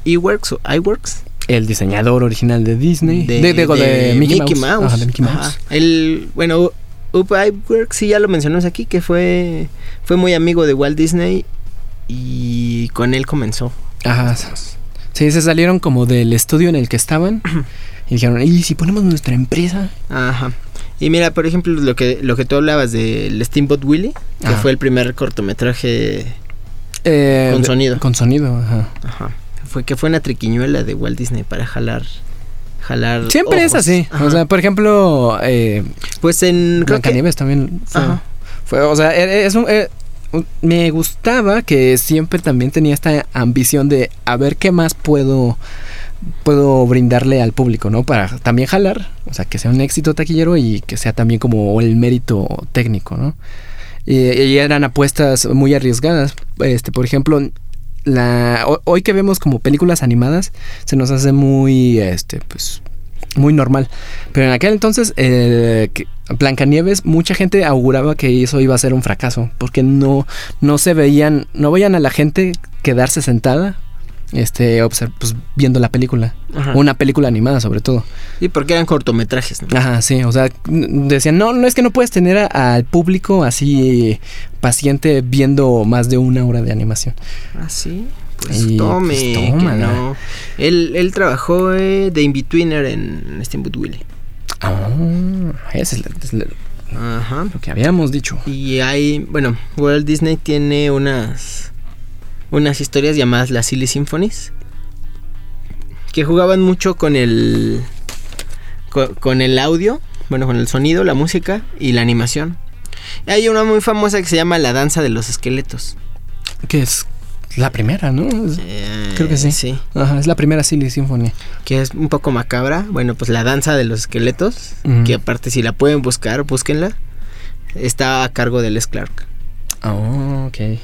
iWorks o iWorks. El diseñador original de Disney. De, De, de Mickey, Mouse. Ajá, de Mickey Ajá. Mouse. Él, bueno, Up iWorks, sí, ya lo mencionamos aquí, que fue, fue muy amigo de Walt Disney y con él comenzó. Ajá. Sí, se salieron como del estudio en el que estaban y dijeron, ¿y si ponemos nuestra empresa? Ajá. Y mira, por ejemplo, lo que, lo que tú hablabas del Steamboat Willie, que Ajá. fue el primer cortometraje, Eh, Con sonido. Con sonido, ajá. ajá, fue que fue una triquiñuela de Walt Disney para jalar, jalar. Siempre es así. Ajá. O sea, por ejemplo, eh, pues en creo que Blancanieves también fue, Ajá. fue, o sea, e- es un- un- me gustaba que siempre también tenía esta ambición de a ver qué más puedo puedo brindarle al público, ¿no? Para también jalar, o sea, que sea un éxito taquillero y que sea también como el mérito técnico, ¿no? Y, eran apuestas muy arriesgadas. Este, por ejemplo, la ho- hoy que vemos como películas animadas se nos hace muy este pues muy normal. Pero en aquel entonces eh, Blancanieves mucha gente auguraba que eso iba a ser un fracaso porque no no se veían no veían a la gente quedarse sentada este pues, viendo la película, Ajá. una película animada sobre todo. Sí, porque eran cortometrajes, ¿no? Ajá, sí, o sea, decían, no, no es que no puedes tener al público así paciente viendo más de una hora de animación. Ah, sí. Pues Y, tome. pues, que tómala. no. Él, él trabajó eh, de Inbetweener en Steamboat Willie. Ah, ese es, la- Ajá. lo que habíamos dicho. Y hay, bueno, Walt Disney tiene unas unas historias llamadas las Silly Symphonies que jugaban mucho con el co- con, el audio, bueno, con el sonido, la música y la animación. Hay una muy famosa que se llama La danza de los esqueletos. Que es la primera, ¿no? Eh, Creo que sí. Sí, Ajá, es la primera Silly Symphony. que es un poco macabra. Bueno, pues la danza de los esqueletos, que aparte si la pueden buscar, búsquenla. Está a cargo de Les Clark. Oh, ok.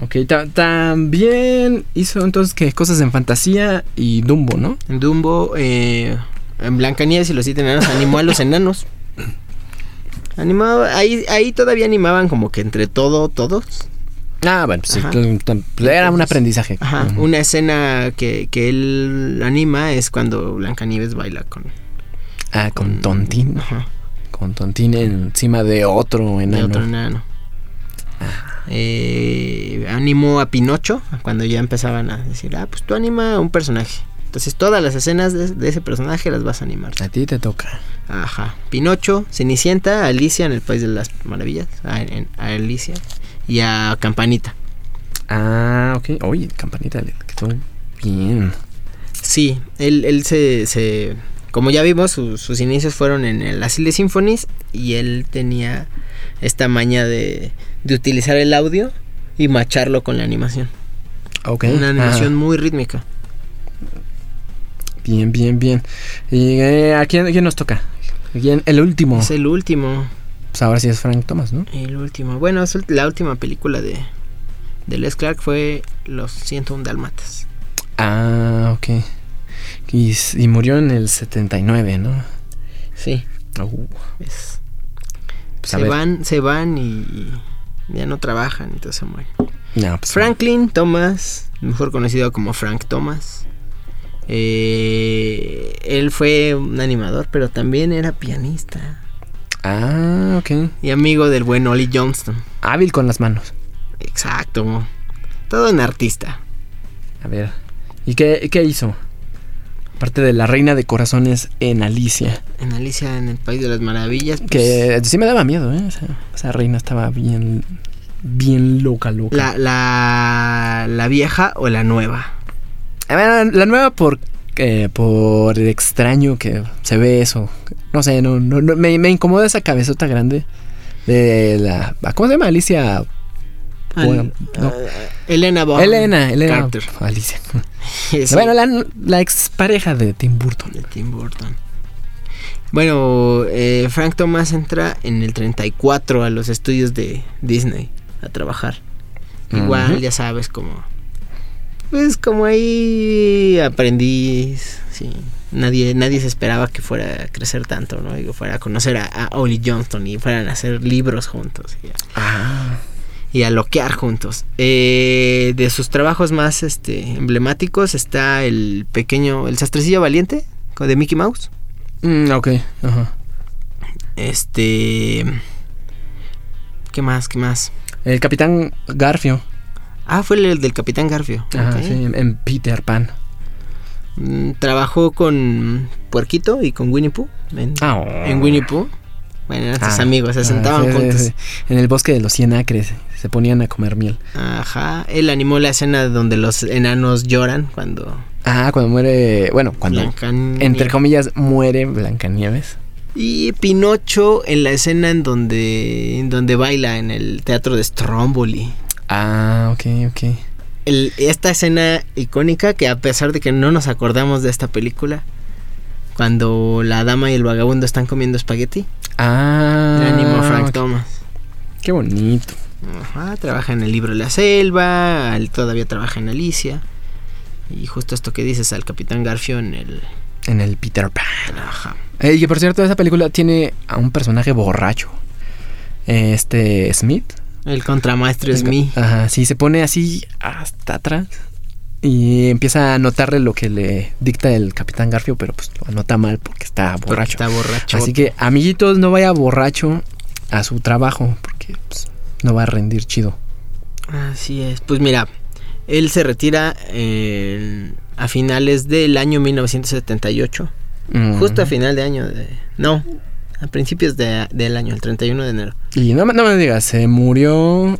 Ok, ta- también hizo entonces que cosas en fantasía y Dumbo, ¿no? En Dumbo, eh, en Blancanieves y los siete enanos animó a los enanos. Animaba, ahí, ahí todavía animaban como que entre todo, todos. Ah, bueno, pues era un aprendizaje. Ajá. Una escena que, que él anima es cuando Blancanieves baila con, Ah, con Tontín. ajá, Con Tontín encima de otro de enano. otro enano. Eh, animó a Pinocho cuando ya empezaban a decir, ah, pues tú anima a un personaje. Entonces todas las escenas de, de ese personaje las vas a animar. A ti te toca. Ajá. Pinocho, Cenicienta, Alicia en el País de las Maravillas. A, en- a Alicia. Y a Campanita. Ah, ok. Oye, campanita, bien. Sí, él, él se, se- Como ya vimos, su- sus inicios fueron en el Asile Symphonies. Y él tenía esta maña de, de utilizar el audio y macharlo con la animación. Ok. Una animación Ah, muy rítmica. bien, bien, bien. ¿Y eh, a quién, quién nos toca? ¿A quién? El último. Es el último. Pues ahora sí es Frank Thomas, ¿no? El último. Bueno, es la última película de, de Les Clark fue Los 101 Dalmatas. Ah, ok. Y, murió en el 79, ¿no? Sí. Uh, Es, pues se van, se van y, y ya no trabajan, entonces se mueren. No, pues, Franklin Thomas, mejor conocido como Frank Thomas. eh, él fue un animador, pero también era pianista Ah, ok. y amigo del buen Ollie Johnston. Hábil con las manos. Exacto. Todo un artista. A ver. ¿Y qué, qué hizo? Aparte de la reina de corazones en Alicia. En Alicia en el País de las Maravillas. pues, Que sí me daba miedo, ¿eh? Esa, esa reina estaba bien. Bien loca, loca. la, la, la vieja o la nueva. A ver, la nueva por. Eh, por el extraño que se ve eso. No sé, no, no, no, me, me incomoda esa cabezota grande. De la. ¿Cómo se llama? Alicia. Bueno, Al- no. eh, Elena Bonham Elena, Elena. Carter. Alicia. Sí, Bueno, la, la expareja de Tim Burton. de Tim Burton. Bueno, eh, Frank Thomas entra en el 34 a los estudios de Disney a trabajar. Igual, ya sabes, como. Pues como ahí aprendiz. Sí. Nadie, nadie se esperaba que fuera a crecer tanto, ¿no? Y que fuera a conocer a, a Ollie Johnston y fueran a hacer libros juntos. y a- Ah. y a loquear juntos. Eh, de sus trabajos más este, emblemáticos está el pequeño, el sastrecillo valiente de Mickey Mouse. Mm, ok. Ajá. Este, ¿qué más? ¿Qué más? El capitán Garfio. Ah, fue el del Capitán Garfio. Ok. sí, en- Peter Pan. Mm, Trabajó con Puerquito y con Winnie Pooh. En, Ah, oh. en Winnie Pooh. Bueno, eran sus Ah, amigos, se ah, sentaban sí, juntos. sí. En el bosque de los 100 acres se ponían a comer miel. Ajá. Él animó la escena donde los enanos lloran cuando Ah, cuando muere. Bueno, cuando. Blancanieves- Entre comillas, muere Blancanieves. Y Pinocho en la escena en donde, en donde baila en el teatro de Stromboli. Ah, ok, ok. El- esta escena icónica que a pesar de que no nos acordamos de esta película, cuando la dama y el vagabundo están comiendo espagueti, Ah. la animó Frank. Thomas. Qué bonito. Ajá, trabaja en el libro la selva, él todavía trabaja en Alicia. Y justo esto que dices al Capitán Garfio en el... En el Peter Pan. Ajá. Eh, y por cierto, esa película tiene a un personaje borracho. Este Smith. El contramaestre es mí. Ajá, sí, se pone así hasta atrás. Y empieza a anotarle lo que le dicta el Capitán Garfio, pero pues lo anota mal porque está porque borracho. Está borracho. Así que, amiguitos, no vaya borracho a su trabajo, porque pues, no va a rendir chido. Así es. Pues mira, él se retira en- a finales del año 1978. Justo a final de año. De, no, a principios de- del año, el 31 de enero. Y no, me- no me digas, se murió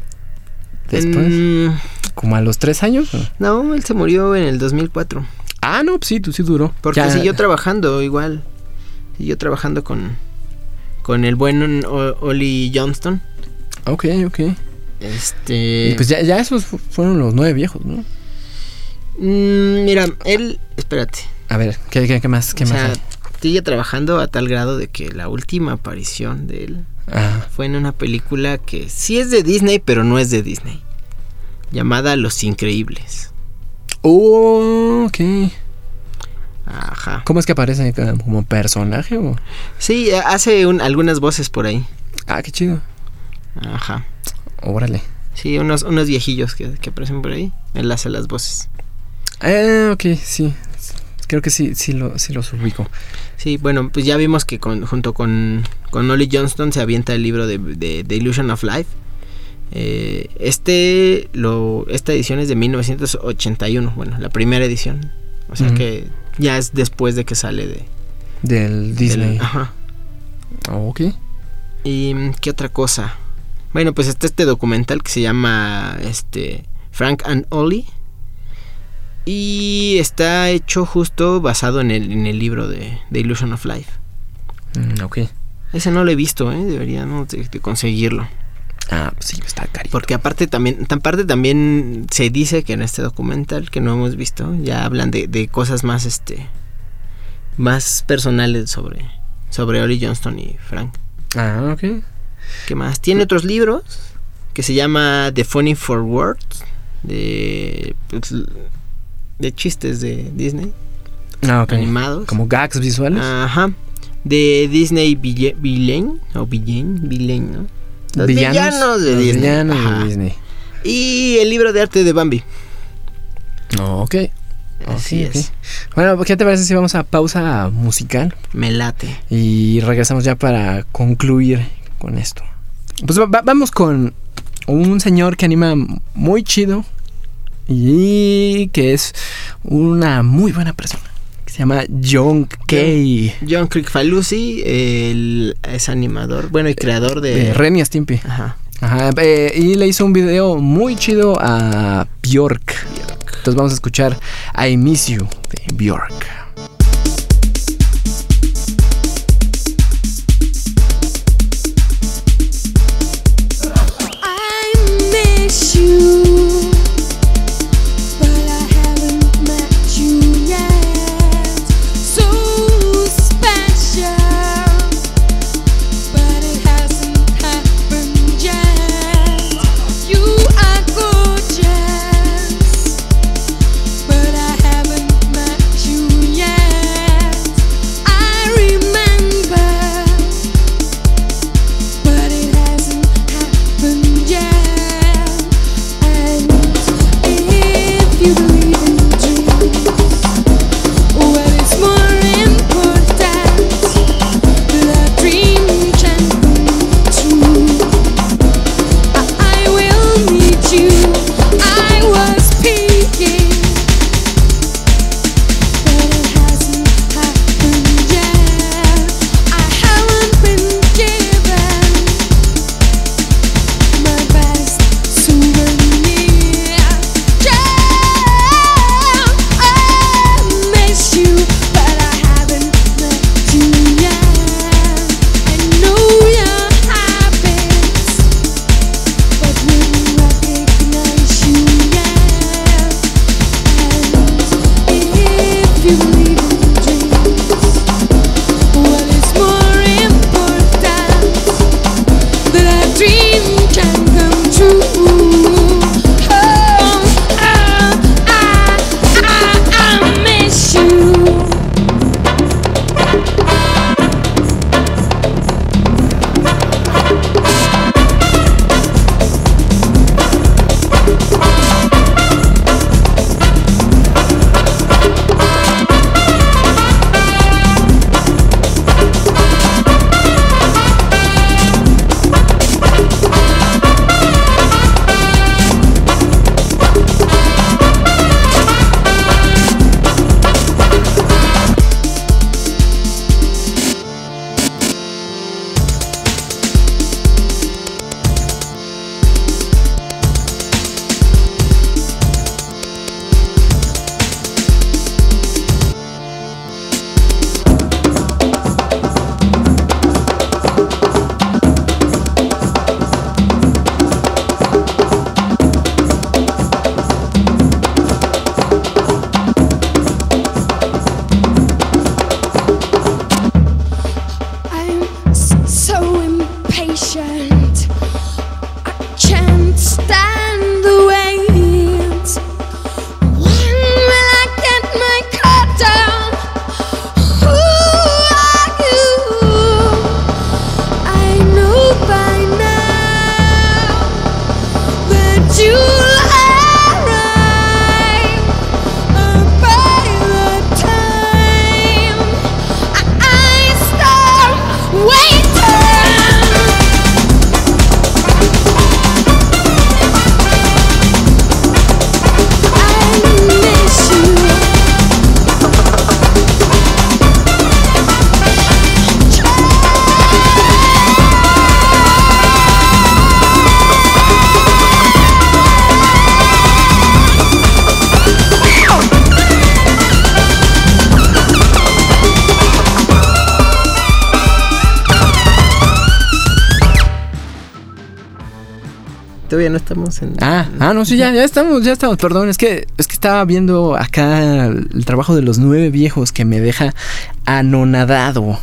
después, Mm, como a los tres años. ¿o? no, él se murió en el 2004. Ah, no, pues sí, tú sí duró. Porque Ya- siguió trabajando igual. Siguió trabajando con, con el buen Oli Johnston. Ok, ok. Este. Y pues ya, ya esos fu- fueron los nueve viejos, ¿no? mm, mira, él. Espérate. A ver, ¿qué, qué, qué más? ¿Qué o más? sea, sigue trabajando a tal grado de que la última aparición de él Ah, fue en una película que sí es de Disney, pero no es de Disney. Llamada Los Increíbles. oh, ok. Ajá. ¿Cómo es que aparece como personaje? o? Sí, hace un- algunas voces por ahí. Ah, qué chido. Ajá. Órale. Sí, unos, unos viejillos que, que aparecen por ahí. Él hace las voces. Eh, ok, sí. Creo que sí, sí, lo, sí los ubico. Sí, bueno, pues ya vimos que con, junto con, con Ollie Johnston se avienta el libro de, de, The Illusion of Life. Eh, este, lo, esta edición es de 1981, bueno, la primera edición. O sea que ya es después de que sale de Del Disney. del- ajá. Oh, ok. ¿Y mm, qué otra cosa? Bueno, pues está este documental que se llama este Frank and Ollie. Y está hecho justo basado en el, en el libro de The Illusion of Life. Mm, ok. Ese no lo he visto, ¿eh? Deberíamos de, de conseguirlo. Ah, pues sí, está carito. Porque aparte también, aparte también se dice que en este documental que no hemos visto, ya hablan de, de cosas más este más personales sobre, sobre Ollie Johnston y Frank. Ah, ok. ¿Qué más? Tiene otros libros que se llama The Funny for Words de pues, de chistes de Disney Ah, ok. animados. Como gags visuales. Ajá. De Disney Ville- Villain o Villain, Villain, ¿no? Los villanos, de Los Disney. villanos de. Disney. Y el libro de arte de Bambi. Oh, ok. Así Ok, ok. es. Bueno, ¿qué te parece si vamos a pausa musical? Me late. Y regresamos ya para concluir con esto. Pues va- va- vamos con un señor que anima muy chido y que es una muy buena persona. Que se llama John Kay. John Crickfalusi el, es animador, bueno, y creador de... De Ren y Stimpy. Ajá. Ajá, eh, y le hizo un video muy chido a Bjork. Entonces vamos a escuchar I Miss You de Bjork. Todavía no estamos en. Ah, ah, no, sí, ya, ya estamos, ya estamos. Perdón, es que, es que estaba viendo acá el trabajo de los nueve viejos que me deja anonadado.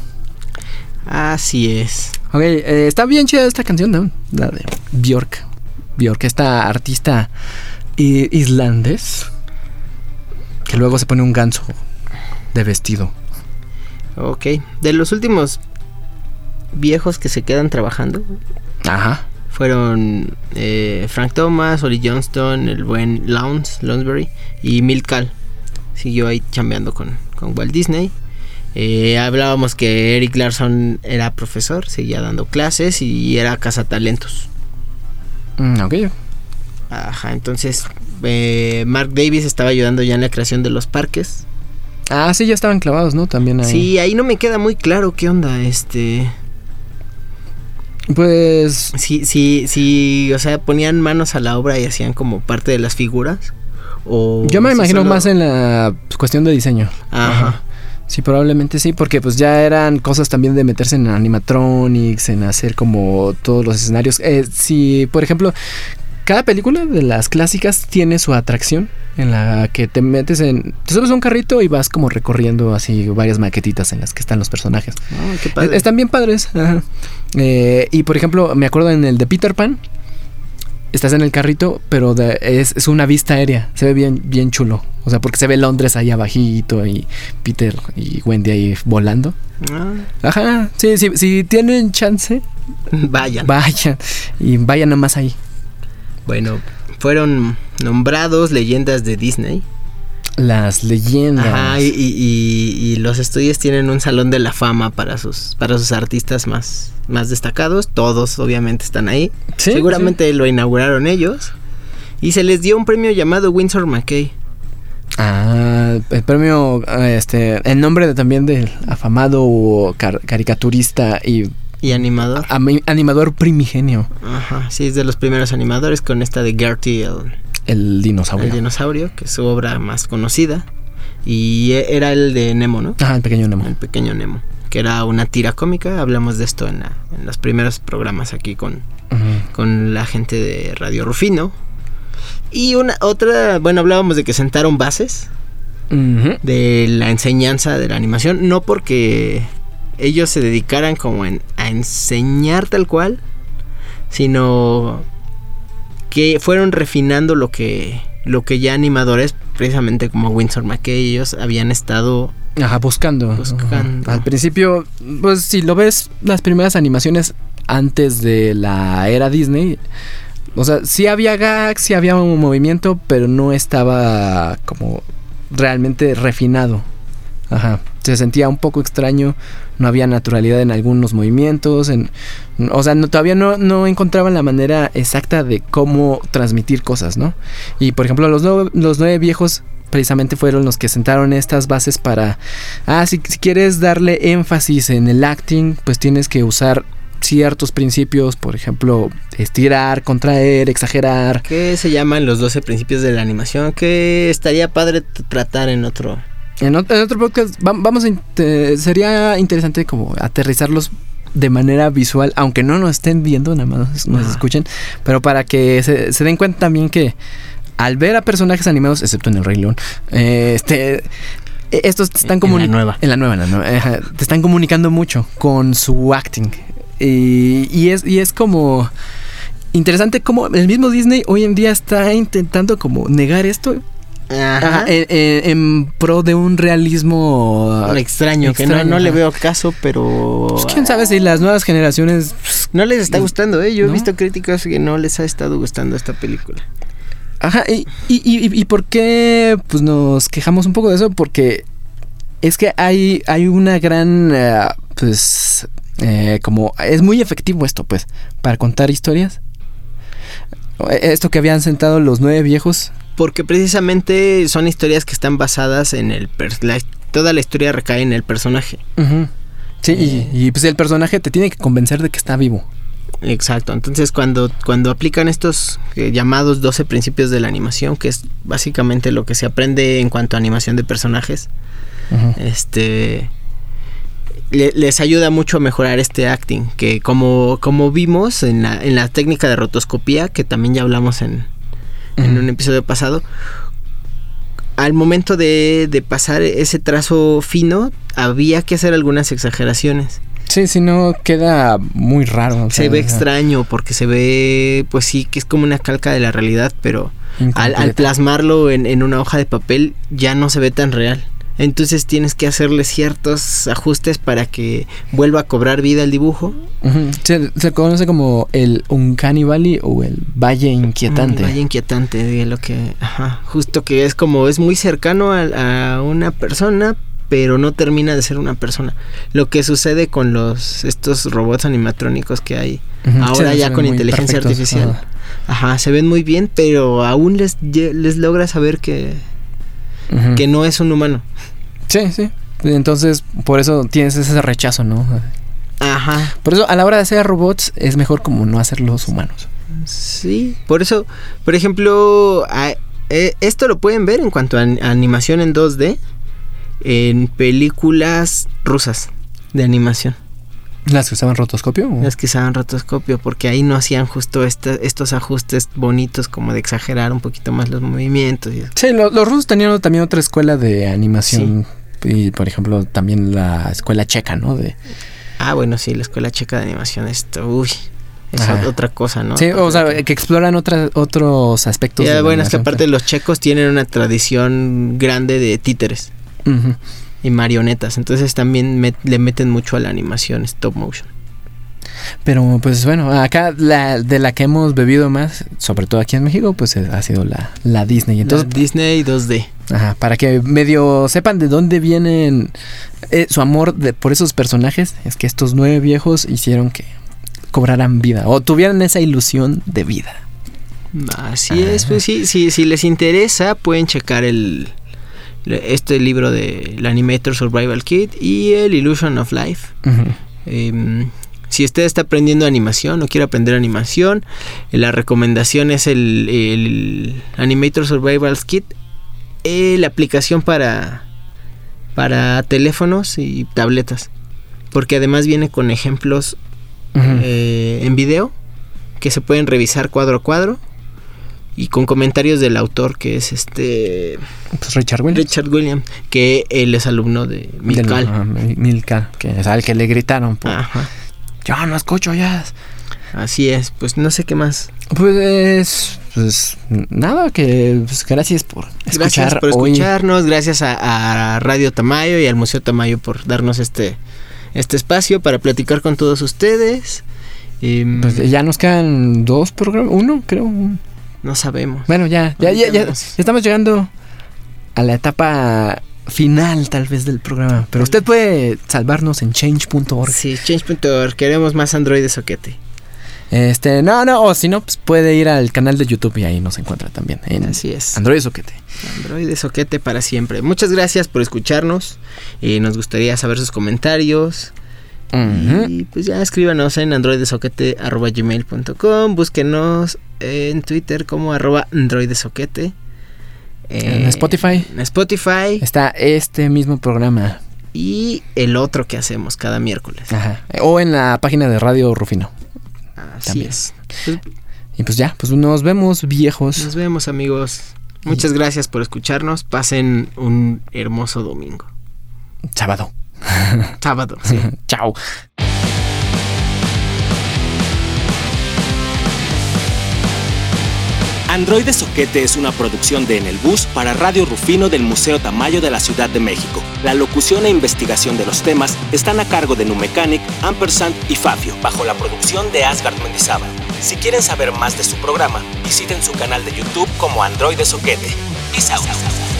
Así es. Ok, eh, está bien chida esta canción, ¿no? La de Bjork. Bjork, esta artista islandés que luego se pone un ganso de vestido. Ok. De los últimos viejos que se quedan trabajando Ajá. Fueron eh, Frank Thomas, Ollie Johnston, el buen Lawns, Lounsbury y Milcal. Siguió ahí chambeando con, con Walt Disney. Eh, hablábamos que Eric Larson era profesor, seguía dando clases y era cazatalentos. Mm, ok. Ajá, entonces eh, Mark Davis estaba ayudando ya en la creación de los parques. Ah, sí, ya estaban clavados, ¿no? También ahí. Sí, ahí no me queda muy claro qué onda, este... Pues. Sí, sí, sí, o sea, ponían manos a la obra y hacían como parte de las figuras. O Yo me imagino solo- más en la cuestión de diseño. Ajá. Sí, probablemente sí, porque pues ya eran cosas también de meterse en animatronics, en hacer como todos los escenarios. Eh, si, por ejemplo, cada película de las clásicas tiene su atracción en la que te metes en... Te subes a un carrito y vas como recorriendo así varias maquetitas en las que están los personajes. Ah, qué Eh, padre. Están bien padres. ajá. Eh, y por ejemplo, me acuerdo en el de Peter Pan. Estás en el carrito, pero de- es, es una vista aérea. Se ve bien, bien chulo. O sea, porque se ve Londres ahí abajito y Peter y Wendy ahí volando. Ah, Ajá, sí, sí, si tienen chance, vayan. vayan. Y vayan nomás ahí. Bueno, fueron nombrados leyendas de Disney. Las leyendas. Ajá, y, y- los estudios tienen un salón de la fama para sus, para sus artistas más, más destacados. Todos obviamente están ahí. Sí, Seguramente lo inauguraron ellos. Y se les dio un premio llamado Windsor McKay. Ah, el premio, eh, este, en nombre de- también del afamado car- caricaturista y Y animador. animador primigenio, Ajá, sí, es de los primeros animadores con esta de Gertie, el, el dinosaurio. el dinosaurio, que es su obra más conocida. Y e- era el de Nemo, ¿no? Ajá, el pequeño Nemo. El pequeño Nemo. Que era una tira cómica. Hablamos de esto en, la- en los primeros programas aquí con, con la gente de Radio Rufino. Y una otra, bueno, hablábamos de que sentaron bases de la enseñanza de la animación, no porque ellos se dedicaran como en, a enseñar tal cual, sino que fueron refinando lo que lo que ya animadores, precisamente como Winsor McKay, ellos habían estado Ajá, buscando. Al principio, pues si lo ves, las primeras animaciones antes de la era Disney, o sea, sí había gags, sí había un movimiento, pero no estaba como realmente refinado. Ajá. Se sentía un poco extraño, no había naturalidad en algunos movimientos, en, o sea, no- todavía no, no encontraban la manera exacta de cómo transmitir cosas, ¿no? Y por ejemplo, los, nueve- los nueve viejos precisamente fueron los que sentaron estas bases para, ah, si, si quieres darle énfasis en el acting, pues tienes que usar ciertos principios, por ejemplo, estirar, contraer, exagerar. que se llaman los 12 principios de la animación, que estaría padre tratar en otro. En, ot- en otro podcast va- vamos a inte- sería interesante como aterrizarlos de manera visual, aunque no nos estén viendo, nada más nos, escuchen, pero para que se, se den cuenta también que al ver a personajes animados, excepto en el Rey León, eh, este, estos te están En la comunicando nueva. en la nueva, en la nueva, ajá, te están comunicando mucho con su acting. Y, y es, y es como interesante como el mismo Disney hoy en día está intentando como negar esto Ajá. En, en- en pro de un realismo extraño, que no, no le veo caso, pero... Pues, quién sabe si las nuevas generaciones pues, No les está gustando, ¿eh? Yo he visto críticos que no les ha estado gustando esta película. Ajá, y, y, y, y por qué pues nos quejamos un poco de eso? Porque es que hay, hay una gran, eh, pues, eh, como, es muy efectivo esto, pues, para contar historias. Esto que habían sentado los nueve viejos. Porque precisamente son historias que están basadas en el... la- toda la historia recae en el personaje. Sí, Eh. y, y, pues el personaje te tiene que convencer de que está vivo. Exacto, entonces cuando, cuando aplican estos eh, llamados 12 principios de la animación, que es básicamente lo que se aprende en cuanto a animación de personajes, este le- les ayuda mucho a mejorar este acting, que como, como vimos en la, en la técnica de rotoscopía, que también ya hablamos en, en un episodio pasado, al momento de, de pasar ese trazo fino, había que hacer algunas exageraciones. Sí, si no queda muy raro. Se sea, ve extraño porque se ve, pues sí, que es como una calca de la realidad, pero al, al plasmarlo en, en una hoja de papel ya no se ve tan real. Entonces tienes que hacerle ciertos ajustes para que vuelva a cobrar vida el dibujo. Se, se conoce como el Uncanny Valley o el Valle Inquietante. Mm, Vaya inquietante de lo que, ajá, justo que es como es muy cercano a, a una persona, pero no termina de ser una persona. Lo que sucede con los estos robots animatrónicos que hay ahora Sí, ya con inteligencia perfectos. artificial. Ajá. Ajá, se ven muy bien, pero aún les, les logra saber que, que no es un humano. Sí, sí. Entonces, por eso tienes ese rechazo, ¿no? Ajá, Por eso, a la hora de hacer robots, es mejor como no hacerlos humanos. sí. Por eso, por ejemplo, a- eh, esto lo pueden ver en cuanto a an- animación en 2D en películas rusas de animación. ¿Las que usaban rotoscopio? o? Las que usaban rotoscopio, porque ahí no hacían justo esta- estos ajustes bonitos como de exagerar un poquito más los movimientos. y. Sí, lo- los rusos tenían también otra escuela de animación. Y, por ejemplo, también la escuela checa, ¿no? De, Ah, bueno, sí, la escuela checa de animación, esto, uy, es Ajá. otra cosa, ¿no? sí, o sea, que exploran otras otros aspectos. Ya, de bueno, es que aparte los checos tienen una tradición grande de títeres. Ujú. Y marionetas, entonces también met- le meten mucho a la animación stop motion. Pero, pues bueno, acá la, de la que hemos bebido más, sobre todo aquí en México, pues ha sido la, la Disney. Entonces, Entonces, Disney 2D. Ajá, para que medio sepan de dónde vienen eh, su amor de, por esos personajes, es que estos nueve viejos hicieron que cobraran vida o tuvieran esa ilusión de vida. Así es, pues sí, sí, si les interesa pueden checar el este libro de el Animator Survival Kit y el Illusion of Life. Em, si usted está aprendiendo animación o quiere aprender animación, eh, la recomendación es el, el Animator Survival Kit, eh, la aplicación para, para teléfonos y tabletas. Porque además viene con ejemplos eh, en video que se pueden revisar cuadro a cuadro y con comentarios del autor que es este Pues Richard Williams. Richard Williams, que él es alumno de Milcal. Mi- Milcal, que es al que le gritaron. por, Ajá. Yo no escucho jazz. Así es, pues no sé qué más. Pues, pues nada, que pues, gracias por escuchar Gracias por hoy. escucharnos, gracias a, a Radio Tamayo y al Museo Tamayo por darnos este, este espacio para platicar con todos ustedes. Em, Pues ya nos quedan dos programas, uno creo. No sabemos. Bueno, ya, ya, ya, estamos llegando a la etapa final tal vez del programa. Pero usted puede salvarnos en change.org. Sí, change.org, queremos más Android soquete. Este, no, no, o si no, pues puede ir al canal de YouTube y ahí nos encuentra también. En Así es. Android Soquete. Android soquete para siempre. Muchas gracias por escucharnos. y nos gustaría saber sus comentarios. Y pues ya escríbanos en androidesoquete.gmail.com Búsquenos en Twitter como arroba androidesoquete. En Eh, Spotify En Spotify. está este mismo programa. Y el otro que hacemos cada miércoles. Ajá. O en la página de Radio Rufino. Así también. es. Pues, Y pues ya, pues nos vemos viejos. nos vemos amigos. Muchas gracias por escucharnos. Pasen un hermoso domingo. Sábado. Sábado. Sí. Chao. Androide Soquete es una producción de En el Bus para Radio Rufino del Museo Tamayo de la Ciudad de México. La locución e investigación de los temas están a cargo de Numecanic, Ampersand y Fafio, bajo la producción de Asgard Mendizábal. Si quieren saber más de su programa, visiten su canal de YouTube como Androide Soquete. Peace out.